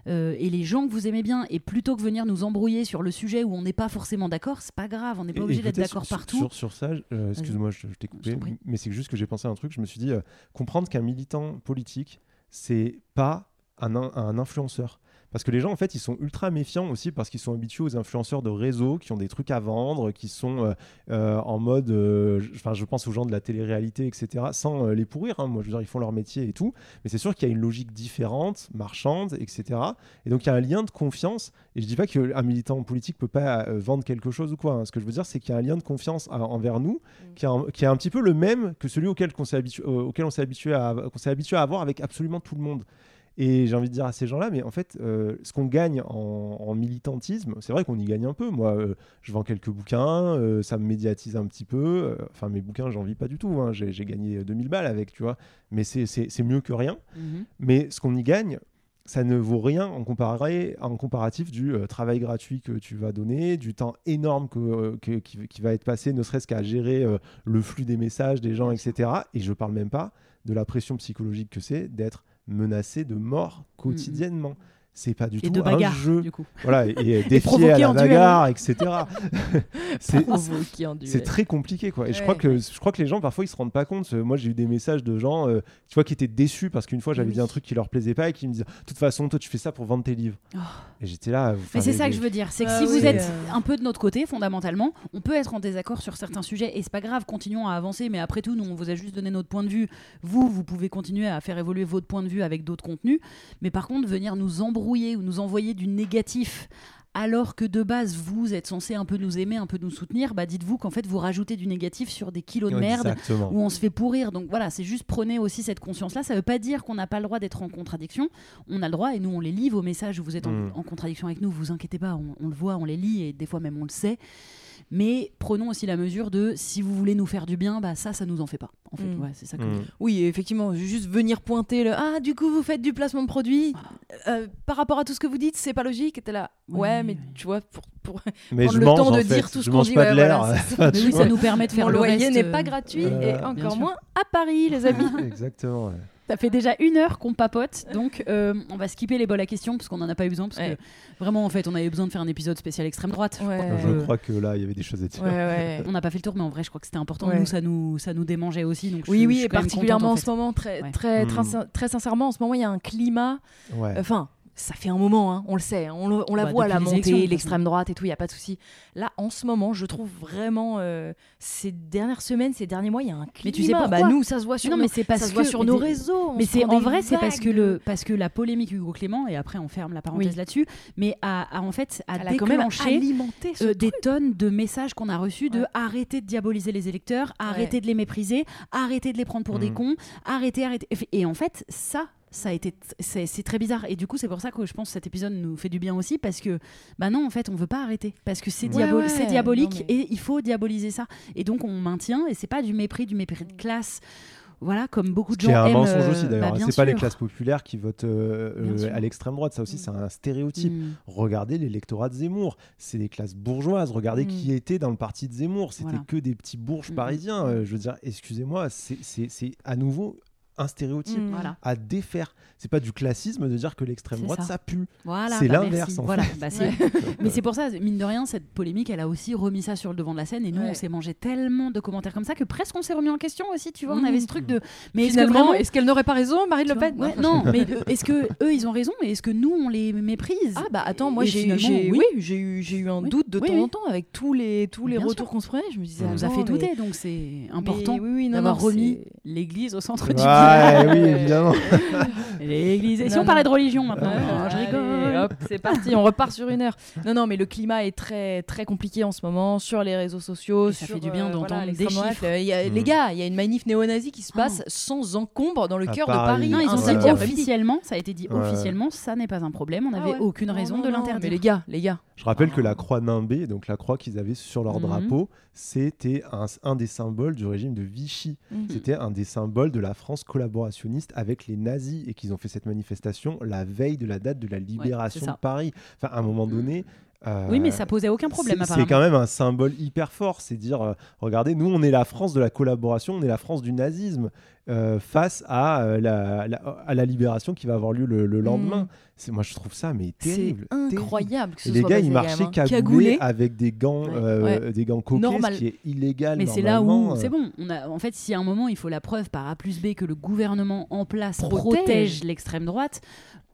euh, et les gens que vous aimez bien. Et plutôt que venir nous embrouiller sur le sujet où on n'est pas forcément d'accord, c'est pas grave, on n'est pas obligé d'être d'accord partout. Sur, sur ça, euh, excuse-moi, je, je t'ai coupé, mais c'est juste que j'ai pensé à un truc. Je me suis dit, euh, comprendre qu'un militant politique, c'est pas un, un influenceur. Parce que les gens, en fait, ils sont ultra méfiants aussi parce qu'ils sont habitués aux influenceurs de réseau qui ont des trucs à vendre, qui sont euh, euh, en mode. euh, je- Enfin, je pense aux gens de la télé-réalité, etc., sans les pourrir. hein. Moi, je veux dire, ils font leur métier et tout. Mais c'est sûr qu'il y a une logique différente, marchande, etc. Et donc, il y a un lien de confiance. Et je dis pas qu'un militant politique peut pas vendre quelque chose ou quoi. hein. Ce que je veux dire, c'est qu'il y a un lien de confiance à- envers nous qui est, un, qui est un petit peu le même que celui auquel, qu'on s'est habitué, euh, auquel on s'est habitué, à, qu'on s'est habitué à avoir avec absolument tout le monde. Et j'ai envie de dire à ces gens-là, mais en fait, euh, ce qu'on gagne en, en militantisme, c'est vrai qu'on y gagne un peu. Moi, euh, je vends quelques bouquins, euh, ça me médiatise un petit peu. Enfin, mes bouquins, j'en vis pas du tout. hein. J'ai, gagné 2000 balles avec, tu vois. Mais c'est, mieux que rien. Mhm. Mais ce qu'on y gagne, ça ne vaut rien en, comparé, en comparatif du travail gratuit que tu vas donner, du temps énorme que, que- qui, qui va être passé, ne serait-ce qu'à gérer le flux des messages des gens, etc. Et je parle même pas de la pression psychologique que c'est d'être menacé de mort quotidiennement. C'est pas du Et tout de un bagarre, jeu. du coup. Voilà, et, et défier à la en duel. bagarre, etc. c'est très compliqué quoi. Et je Ouais. crois que je crois que les gens parfois ils se rendent pas compte. Euh, Moi j'ai eu des messages de gens euh, tu vois qui étaient déçus parce qu'une fois j'avais Oui. dit un truc qui leur plaisait pas et qui me disaient de toute façon toi tu fais ça pour vendre tes livres. Oh. Et j'étais là. enfin, Mais c'est ça que je veux dire, c'est que Ah si oui, vous êtes euh. un peu de notre côté, fondamentalement, on peut être en désaccord sur certains sujets et c'est pas grave, continuons à avancer. Mais après tout, nous, on vous a juste donné notre point de vue. Vous, vous pouvez continuer à faire évoluer votre point de vue avec d'autres contenus. Mais par contre, venir nous embrouiller ou nous envoyer du négatif. Alors que de base vous êtes censé un peu nous aimer, un peu nous soutenir, bah dites-vous qu'en fait vous rajoutez du négatif sur des kilos de merde Exactement. où on se fait pourrir. Donc voilà, c'est juste prenez aussi cette conscience-là. Ça veut pas dire qu'on n'a pas le droit d'être en contradiction. On a le droit et nous on les lit vos messages où vous êtes en, Mm. en contradiction avec nous. Vous inquiétez pas, on, on le voit, on les lit et des fois même on le sait. Mais prenons aussi la mesure de si vous voulez nous faire du bien, bah ça, ça nous en fait pas. En fait, Mm. ouais, c'est ça que. Mm. Oui, effectivement, juste venir pointer le Ah, du coup, vous faites du placement de produits. Euh, par rapport à tout ce que vous dites, c'est pas logique. T'es là. Oui, Ouais, mais oui. tu vois, pour, pour Mais prendre je le mange temps de fait. dire tout ce je qu'on mange dit, pas ouais, de l'air. voilà, c'est Mais oui, ça nous permet de faire mon le loyer reste, n'est euh, pas gratuit et encore moins à Paris, les amis. Exactement. Ça fait déjà une heure qu'on papote, donc euh, on va skipper les bols à questions parce qu'on n'en a pas eu besoin. Parce Ouais. que vraiment, en fait, on avait besoin de faire un épisode spécial extrême droite. Je crois Je que- crois que là il y avait des choses à dire. Ouais, ouais. On n'a pas fait le tour, mais en vrai, je crois que c'était important. Ouais. Nous, ça nous, ça nous démangeait aussi. Donc je Oui, suis- je oui, suis et particulièrement contente, en en ce moment, très, Ouais. très, Mm. très, très sincèrement, en ce moment, il y a un climat. Ouais. Enfin, ça fait un moment, hein, on le sait, hein, on, le- on la Bah, voit, la montée, l'extrême droite et tout, il n'y a pas de souci. Là, en ce moment, je trouve vraiment, euh, ces dernières semaines, ces derniers mois, il y a un climat. Mais tu sais bah, pourquoi nous, ça se voit sur, non, nos, mais c'est parce ça se que voit sur mais nos réseaux. on Mais c'est en vrai, c'est parce que le parce que la polémique Hugo Clément et après on ferme la parenthèse Oui. là-dessus, mais a, a en fait a a quand même alimenté euh, des tonnes de messages qu'on a reçus de Ouais. arrêter de diaboliser les électeurs, arrêter de les mépriser, arrêter de les prendre pour des Mhm. cons, arrêter, arrêter. Et en fait, ça, ça a été, c'est c'est très bizarre. Et du coup, c'est pour ça que je pense que cet épisode nous fait du bien aussi parce que, bah non, en fait, on veut pas arrêter parce que c'est Ouais, diabo- ouais. c'est diabolique Non, mais- et il faut diaboliser ça. Et donc on maintient et c'est pas du mépris, du mépris de classe. Voilà, comme beaucoup Ce de qui gens est un aiment, mensonge euh, aussi bah, d'ailleurs. bien c'est pas les classes populaires qui votent euh, euh, à l'extrême droite. Ça aussi, c'est un stéréotype. Mm. Regardez l'électorat de Zemmour. C'est des classes bourgeoises. Regardez Mm. qui était dans le parti de Zemmour. C'était Voilà. que des petits bourges Mm. parisiens. Euh, je veux dire, excusez-moi, c'est- c'est c'est à nouveau un stéréotype Mm. Voilà. à défaire. C'est pas du classisme de dire que l'extrême droite ça. ça pue. Voilà, C'est bah, l'inverse, en Voilà, fait. bah, c'est- Mais c'est pour ça, mine de rien, cette polémique, elle a aussi remis ça sur le devant de la scène. Et nous, Ouais. on s'est mangé tellement de commentaires comme ça que presque on s'est remis en question aussi. Tu vois, on Mhm. avait ce truc de. Mais est-ce que Finalement, vraiment. est-ce qu'elle n'aurait pas raison, Marine tu Le Pen ouais, non, mais euh, est-ce que eux ils ont raison, mais est-ce que nous on les méprise Ah bah attends, moi j'ai oui. j'ai eu j'ai eu un Oui. doute de Oui, temps en temps avec tous les tous les retours qu'on se prenait. Je me disais Ça nous a fait douter, donc c'est important d'avoir remis l'église au centre du bien. oui, évidemment. L'église. Et si Non, on parlait de religion maintenant Ah, Je allez, rigole. hop, c'est parti, on repart sur une heure. Non, non, mais le climat est très, très compliqué en ce moment sur les réseaux sociaux. Et ça sur, fait du bien euh, d'entendre voilà, des chiffres. Il y a- Mm. Les gars, il y a une manif néo-nazie qui se Ah. passe sans encombre dans le À cœur de Paris. Non, ils ont Ouais. après-midi. officiellement, ça a été dit Ouais. officiellement, ça n'est pas un problème, on Ah n'avait ouais. aucune raison non, de l'interdire. Mais les gars, les gars. Je rappelle que la croix nimbée, donc la croix qu'ils avaient sur leur Mhm. drapeau, c'était un, un des symboles du régime de Vichy. C'était un des symboles de la France collaborationniste avec les nazis et qu'ils ont fait cette manifestation la veille de la date de la libération de Paris. Enfin, à un moment donné. Euh, Oui, mais ça posait aucun problème c'est- quand même un symbole hyper fort. C'est dire, euh, regardez, nous, on est la France de la collaboration, on est la France du nazisme euh, face à, euh, la, la- à la libération qui va avoir lieu le, le lendemain. Mm. C'est Moi, je trouve ça mais C'est terrible. terrible. incroyable que ce Et les soit gars, ils marchaient cagoulés avec des gants, Ouais. euh, des gants coquets, Normal. ce qui est illégal. Mais c'est là où c'est euh. bon. On a, en fait, si à un moment il faut la preuve par A plus B que le gouvernement en place Protège. protège, l'extrême droite,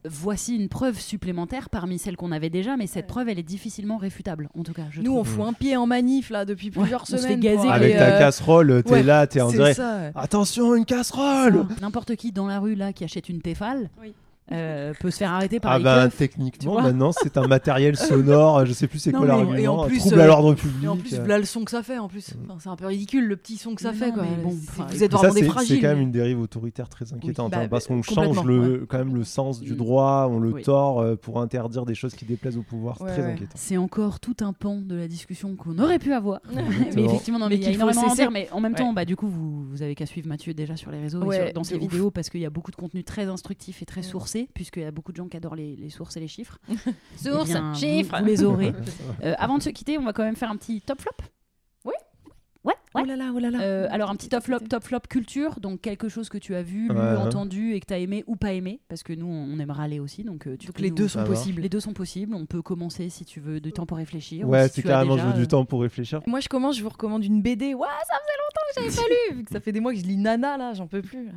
voici une preuve supplémentaire parmi celles qu'on avait déjà, mais cette preuve, elle est difficilement réfutable, en tout cas. Je Nous, on fout un pied en manif là depuis plusieurs on se fait semaines. gazer Avec ta euh, casserole, t'es ouais, là, t'es en ouais. Attention, une casserole N'importe qui dans la rue là qui achète une Tefal Oui. Euh, peut se faire arrêter par Ah les bah keufs. techniquement maintenant c'est un matériel sonore, je sais plus c'est Non, quoi l'argument, et en un plus, trouble euh, à l'ordre public. Et en plus, euh. voilà le son que ça fait en plus. Enfin, c'est un peu ridicule le petit son que ça Mais fait non, quoi. mais bon, enfin, vous êtes Ça, vraiment des fragiles. C'est quand même une dérive autoritaire très inquiétante bah, hein, parce qu'on change le, quand même le sens du Mm. droit, on le Oui. tord euh, pour interdire des choses qui déplaisent au pouvoir. C'est Ouais, très ouais. inquiétant. C'est encore tout un pan de la discussion qu'on aurait pu avoir. mais effectivement, non, mais il y a énormément à dire. Mais en même Ouais. temps, bah, du coup, vous, vous avez qu'à suivre Mathieu déjà sur les réseaux Ouais, dans ses vidéos parce qu'il y a beaucoup de contenu très instructif et très Mm. Puisqu'il y a beaucoup de gens qui adorent les, les sources et les chiffres. Source, Eh vous- chiffres. Vous, les aurez. Euh, avant de se quitter, on va quand même faire un petit top flop. Oui. Ouais, ouais. Oh là là, oh là là. Euh, alors un petit top flop, top flop culture, donc quelque chose que tu as vu, lu, Ouais. entendu et que tu as aimé ou pas aimé, parce que nous on aime râler aussi, donc euh, tu Donc peux les nous- deux sont possibles. Les deux sont possibles. On peut commencer si tu veux du temps pour réfléchir. ou Ouais, si c'est tu as carrément, déjà, je veux euh, du temps pour réfléchir. Moi, je commence, je vous recommande une BD. Ouah, ça faisait longtemps que j'avais pas lu. Vu que ça fait des mois que je lis Nana, là, j'en peux plus.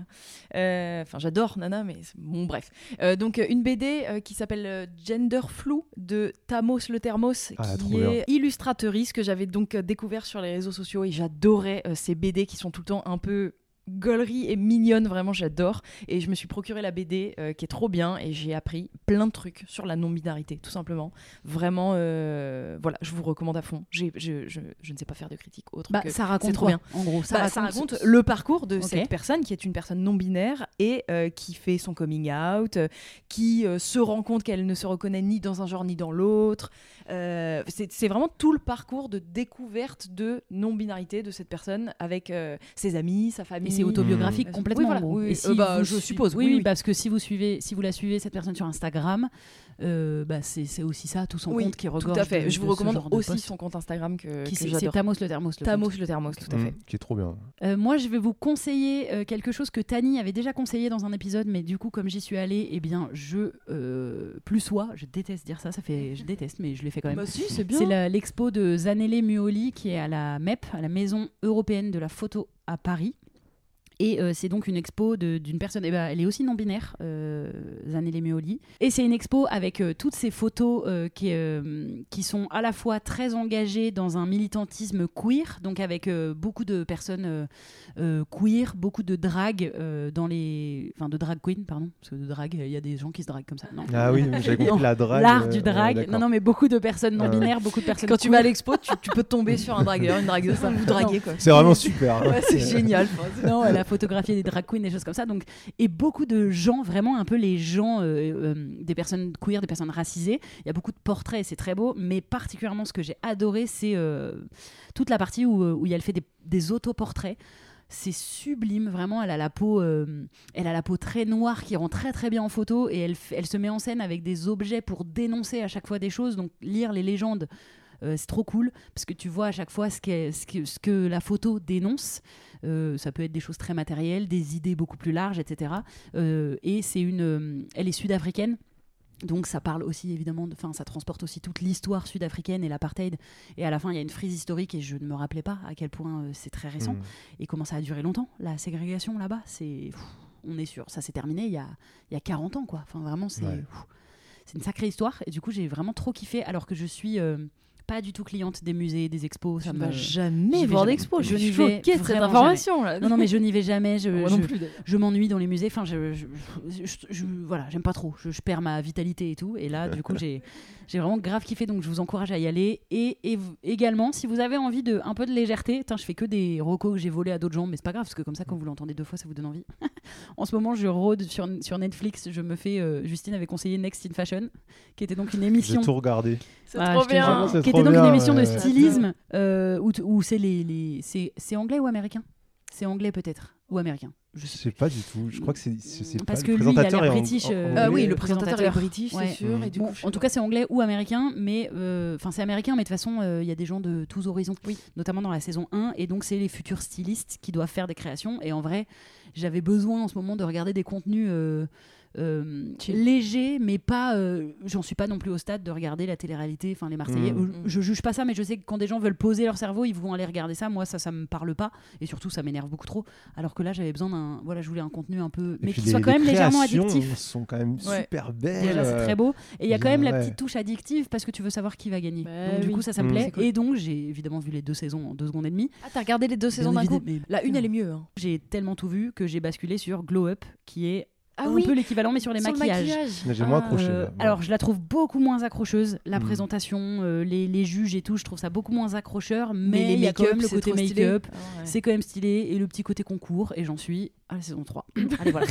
Euh, Enfin, j'adore Nana, mais bon, bref. Euh, donc, une BD euh, qui s'appelle Gender Flou de Tamos le Thermos, Ah, qui bien. est illustratrice que j'avais donc découvert sur les réseaux sociaux et j'adorais euh, ces BD qui sont tout le temps un peu gaulerie et mignonne, vraiment j'adore. Et je me suis procuré la BD euh, qui est trop bien et j'ai appris plein de trucs sur la non-binarité, tout simplement. Vraiment, euh, voilà, je vous recommande à fond. J'ai- je, je- je ne sais pas faire de critique autre Bah, que ça raconte c'est trop quoi, bien. En gros, ça, Bah, raconte, ça raconte le parcours de cette personne qui est une personne non binaire et euh, qui fait son coming out, qui se rend compte qu'elle ne se reconnaît ni dans un genre ni dans l'autre. Euh, c'est vraiment tout le parcours de découverte de non-binarité de cette personne avec euh, ses amis, sa Et famille. c'est autobiographique Mmh. complètement. Oui, voilà, en gros. oui, Et si euh, bah, je suppose, Oui, oui, oui, oui. parce que si vous suivez, si vous la suivez cette personne sur Instagram, euh, bah, c'est aussi ça, tout son Oui, compte qui tout regorge. à fait. de- je vous recommande aussi son compte Instagram que, Qui que c'est. Tamos le Thermos. le Tamos compte. le thermos, tout à fait. Mm, qui est trop bien. Euh, moi, je vais vous conseiller euh, quelque chose que Tani avait déjà conseillé dans un épisode, mais du coup, comme j'y suis allée, eh bien, je euh, plus sois. Je déteste dire ça, ça fait, je déteste, mais je l'ai fait quand même. Bah si, c'est bien. C'est la- l'expo de Zanele Muoli qui est à la MEP, à la Maison européenne de la photo à Paris. Et euh, c'est donc une expo de- d'une personne, eh ben, elle est aussi non-binaire, euh, Zanele Muoli. Et c'est une expo avec euh, toutes ces photos euh, qui, euh, qui sont à la fois très engagées dans un militantisme queer, donc avec euh, beaucoup de personnes euh, euh, queer, beaucoup de drag euh, dans les... Enfin, de drag queen, pardon, parce que de drag, il y a des gens qui se draguent comme ça. Non. Ah oui, j'avais compris la drague. L'art euh, du drag. non, non, mais beaucoup de personnes Ah non-binaires, beaucoup de personnes Quand tu vas à l'expo, tu, tu peux tomber sur un dragueur, une dragueuse, vous draguer quoi. C'est vraiment super. Ouais, c'est génial. non, elle a photographié des drag queens, des choses comme ça. Donc, et beaucoup de gens, vraiment un peu les gens, euh, euh, des personnes queer, des personnes racisées. Il y a beaucoup de portraits, c'est très beau. Mais particulièrement, ce que j'ai adoré, c'est euh, toute la partie où, euh, où il y a le fait des, des autoportraits. C'est sublime, vraiment. Elle a la peau, elle a la peau très noire qui rend très très bien en photo et elle, elle se met en scène avec des objets pour dénoncer à chaque fois des choses. Donc lire les légendes, euh, c'est trop cool parce que tu vois à chaque fois ce, ce que, ce que la photo dénonce. Euh, ça peut être des choses très matérielles, des idées beaucoup plus larges, etc. Euh, et c'est une, elle est sud-africaine. Donc ça parle aussi évidemment, de- enfin ça transporte aussi toute l'histoire sud-africaine et l'apartheid. Et à la fin il y a une frise historique et je ne me rappelais pas à quel point euh, c'est très récent Mm. et comment ça a duré longtemps. La ségrégation là-bas, c'est, on est sûr, ça s'est terminé il y a, il y a 40 ans quoi. Enfin vraiment c'est, Ouais. une sacrée histoire. Et du coup j'ai vraiment trop kiffé alors que je suis euh, pas du tout cliente des musées, des expos. Ça Tu ne me... jamais voir d'expo. Je Je suis n'y vais choquée de cette information là. Non non mais je n'y vais jamais. Je, Moi je- non plus. je m'ennuie dans les musées. Enfin, je, je, je- je- voilà, j'aime pas trop. Je, je perds ma vitalité et tout. Et là, du coup, j'ai, j'ai vraiment grave kiffé. Donc, je vous encourage à y aller. Et, et vous- également, si vous avez envie de un peu de légèreté, Tain, je fais que des recos que j'ai volés à d'autres gens, mais c'est pas grave parce que comme ça, quand vous l'entendez deux fois, ça vous donne envie. en ce moment, je rôde sur, sur Netflix. Je me fais. euh, Justine avait conseillé Next in Fashion, qui était donc une J'ai émission. tout regardé. C'est Ah, trop je bien. qui était donc bien, une émission de ouais. stylisme euh, où, où c'est les, les c'est, c'est anglais ou américain? C'est anglais peut-être ou américain. Je Je sais sais pas du tout. Je crois que c'est c'est- c'est Parce pas que le lui, il a présentateur l'air est british, en- euh. Ah oui, le le présentateur est présentateur. british, Ouais. c'est sûr. Et du Bon, coup, en tout cas, c'est anglais ou américain, mais euh, enfin c'est américain, mais de toute façon, euh, il y a des gens de tous horizons, Oui. notamment dans la saison 1, et donc c'est les futurs stylistes qui doivent faire des créations. Et en vrai, j'avais besoin en ce moment de regarder des contenus. Euh, légers mais pas euh, j'en suis pas non plus au stade de regarder la télé-réalité enfin les Marseillais Mm. Euh, je juge pas ça mais je sais que quand des gens veulent poser leur cerveau ils vont aller regarder ça moi ça ça me parle pas et surtout ça m'énerve beaucoup trop alors que là j'avais besoin d'un voilà je voulais un contenu un peu Et mais qui les- soit quand même légèrement créations addictif sont quand même Ouais. super belles. Déjà, c'est très beau. Et il y a quand même la petite touche addictive parce que tu veux savoir qui va gagner. Bah donc, du coup, ça, ça me Mm. plaît. Cool. Et donc, j'ai évidemment vu les deux saisons en deux secondes et demie. Ah, t'as regardé les deux saisons d'un coup? mais- La une, elle est mieux. hein. J'ai tellement tout vu que j'ai basculé sur Glow Up, qui est Ah un oui, peu l'équivalent, mais sur les sur le maquillages. maquillage. J'ai moins Ah, accroché. Euh, là, alors, je la trouve beaucoup moins accrocheuse. La Mm. présentation, euh, les, les juges et tout, je trouve ça beaucoup moins accrocheur. Mais, les il y a quand même le côté make-up. Ah ouais. C'est quand même stylé. Et le petit côté concours. Et j'en suis à la saison 3. Allez, voilà.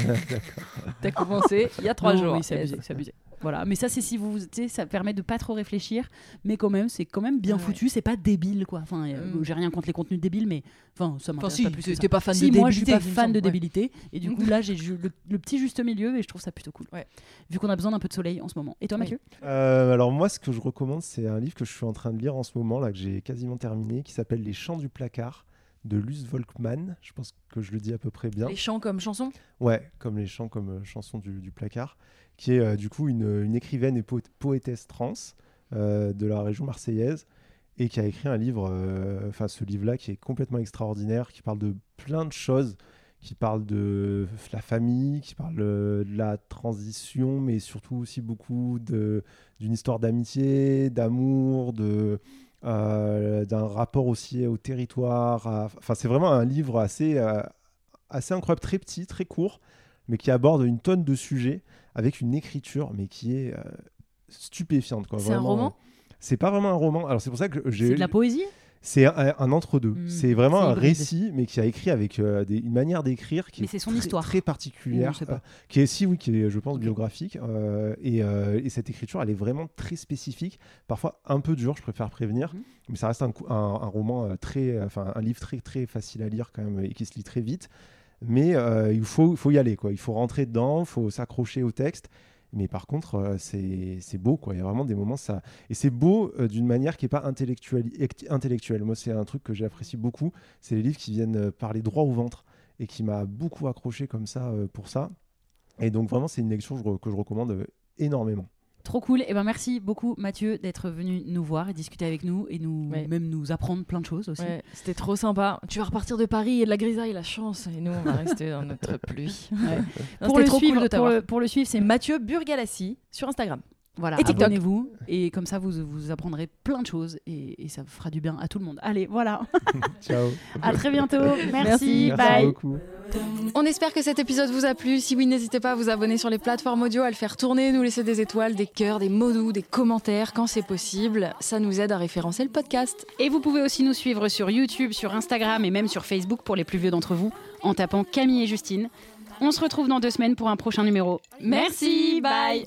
T'as commencé il y a trois Non, jours. Oui, c'est abusé, c'est abusé. Voilà, mais ça c'est si vous, sais, ça permet de pas trop réfléchir, mais quand même c'est quand même bien Ah ouais. foutu, c'est pas débile quoi. Enfin, euh, Mm. j'ai rien contre les contenus débiles, mais enfin ça Enfin, si, pas plus que ça. t'es pas fan si, de moi je suis débilité, pas fan de ouais. débilité, et du coup là j'ai le, le petit juste milieu et je trouve ça plutôt cool. Ouais. Vu qu'on a besoin d'un peu de soleil en ce moment. Et toi. Mathieu? Euh, alors moi, ce que je recommande, c'est un livre que je suis en train de lire en ce moment, là, que j'ai quasiment terminé, qui s'appelle Les Chants du placard de Luce Volkmann. Je pense que je le dis à peu près bien. Les chants comme chansons Ouais, comme les chants, comme euh, chanson du, du placard, qui est euh, du coup une, écrivaine et po- poétesse trans euh, de la région marseillaise et qui a écrit un livre, euh, enfin ce livre-là qui est complètement extraordinaire, qui parle de plein de choses, qui parle de la famille, qui parle de la transition, mais surtout aussi beaucoup d'une histoire d'amitié, d'amour, de d'un rapport aussi au territoire. Enfin, c'est vraiment un livre assez, assez incroyable, très petit, très court, mais qui aborde une tonne de sujets avec une écriture, mais qui est euh, stupéfiante. C'est un roman C'est pas vraiment un roman. Alors c'est pour ça que j'ai. C'est de la poésie C'est un, un entre-deux. Mm, c'est vraiment un récit, mais qui a écrit avec euh, des- une manière d'écrire qui Mais est son très, histoire. très particulière, euh, qui est si oui, qui est je pense biographique. euh, et, euh, et cette écriture, elle est vraiment très spécifique, parfois un peu dure, je préfère prévenir, Mhm. mais ça reste un, un- un roman euh, très, enfin un livre très très facile à lire quand même et qui se lit très vite. Mais euh, il faut, faut y aller, quoi. Il faut rentrer dedans, il faut s'accrocher au texte. Mais par contre, euh, c'est beau, quoi. Il y a vraiment des moments, ça. Et c'est beau euh, d'une manière qui n'est pas intellectuelle. ect- intellectuelle. Moi, c'est un truc que j'apprécie beaucoup. C'est les livres qui viennent parler droit au ventre et qui m'a beaucoup accroché comme ça pour ça. Et donc, vraiment, c'est une lecture que je recommande énormément. Trop cool. Et ben merci beaucoup Mathieu d'être venu nous voir et discuter avec nous et nous Ouais. même nous apprendre plein de choses aussi. Ouais, c'était trop sympa. Tu vas repartir de Paris et de la grisaille, la chance. Et nous, on va rester dans notre pluie. Ouais. Non, Pour, le cool suivre, le, pour le suivre, c'est Mathieu Burgalassi sur Instagram. Voilà, Et TikTok. abonnez-vous et comme ça vous, vous apprendrez plein de choses et, et ça fera du bien à tout le monde. Allez, voilà. Ciao. à très bientôt. Merci. Merci. Merci Bye. beaucoup. On espère que cet épisode vous a plu. Si oui, n'hésitez pas à vous abonner sur les plateformes audio, à le faire tourner, nous laisser des étoiles, des cœurs, des mots doux, des commentaires quand c'est possible. Ça nous aide à référencer le podcast. Et vous pouvez aussi nous suivre sur YouTube, sur Instagram et même sur Facebook pour les plus vieux d'entre vous en tapant Camille et Justine. On se retrouve dans deux semaines pour un prochain numéro. Merci, bye.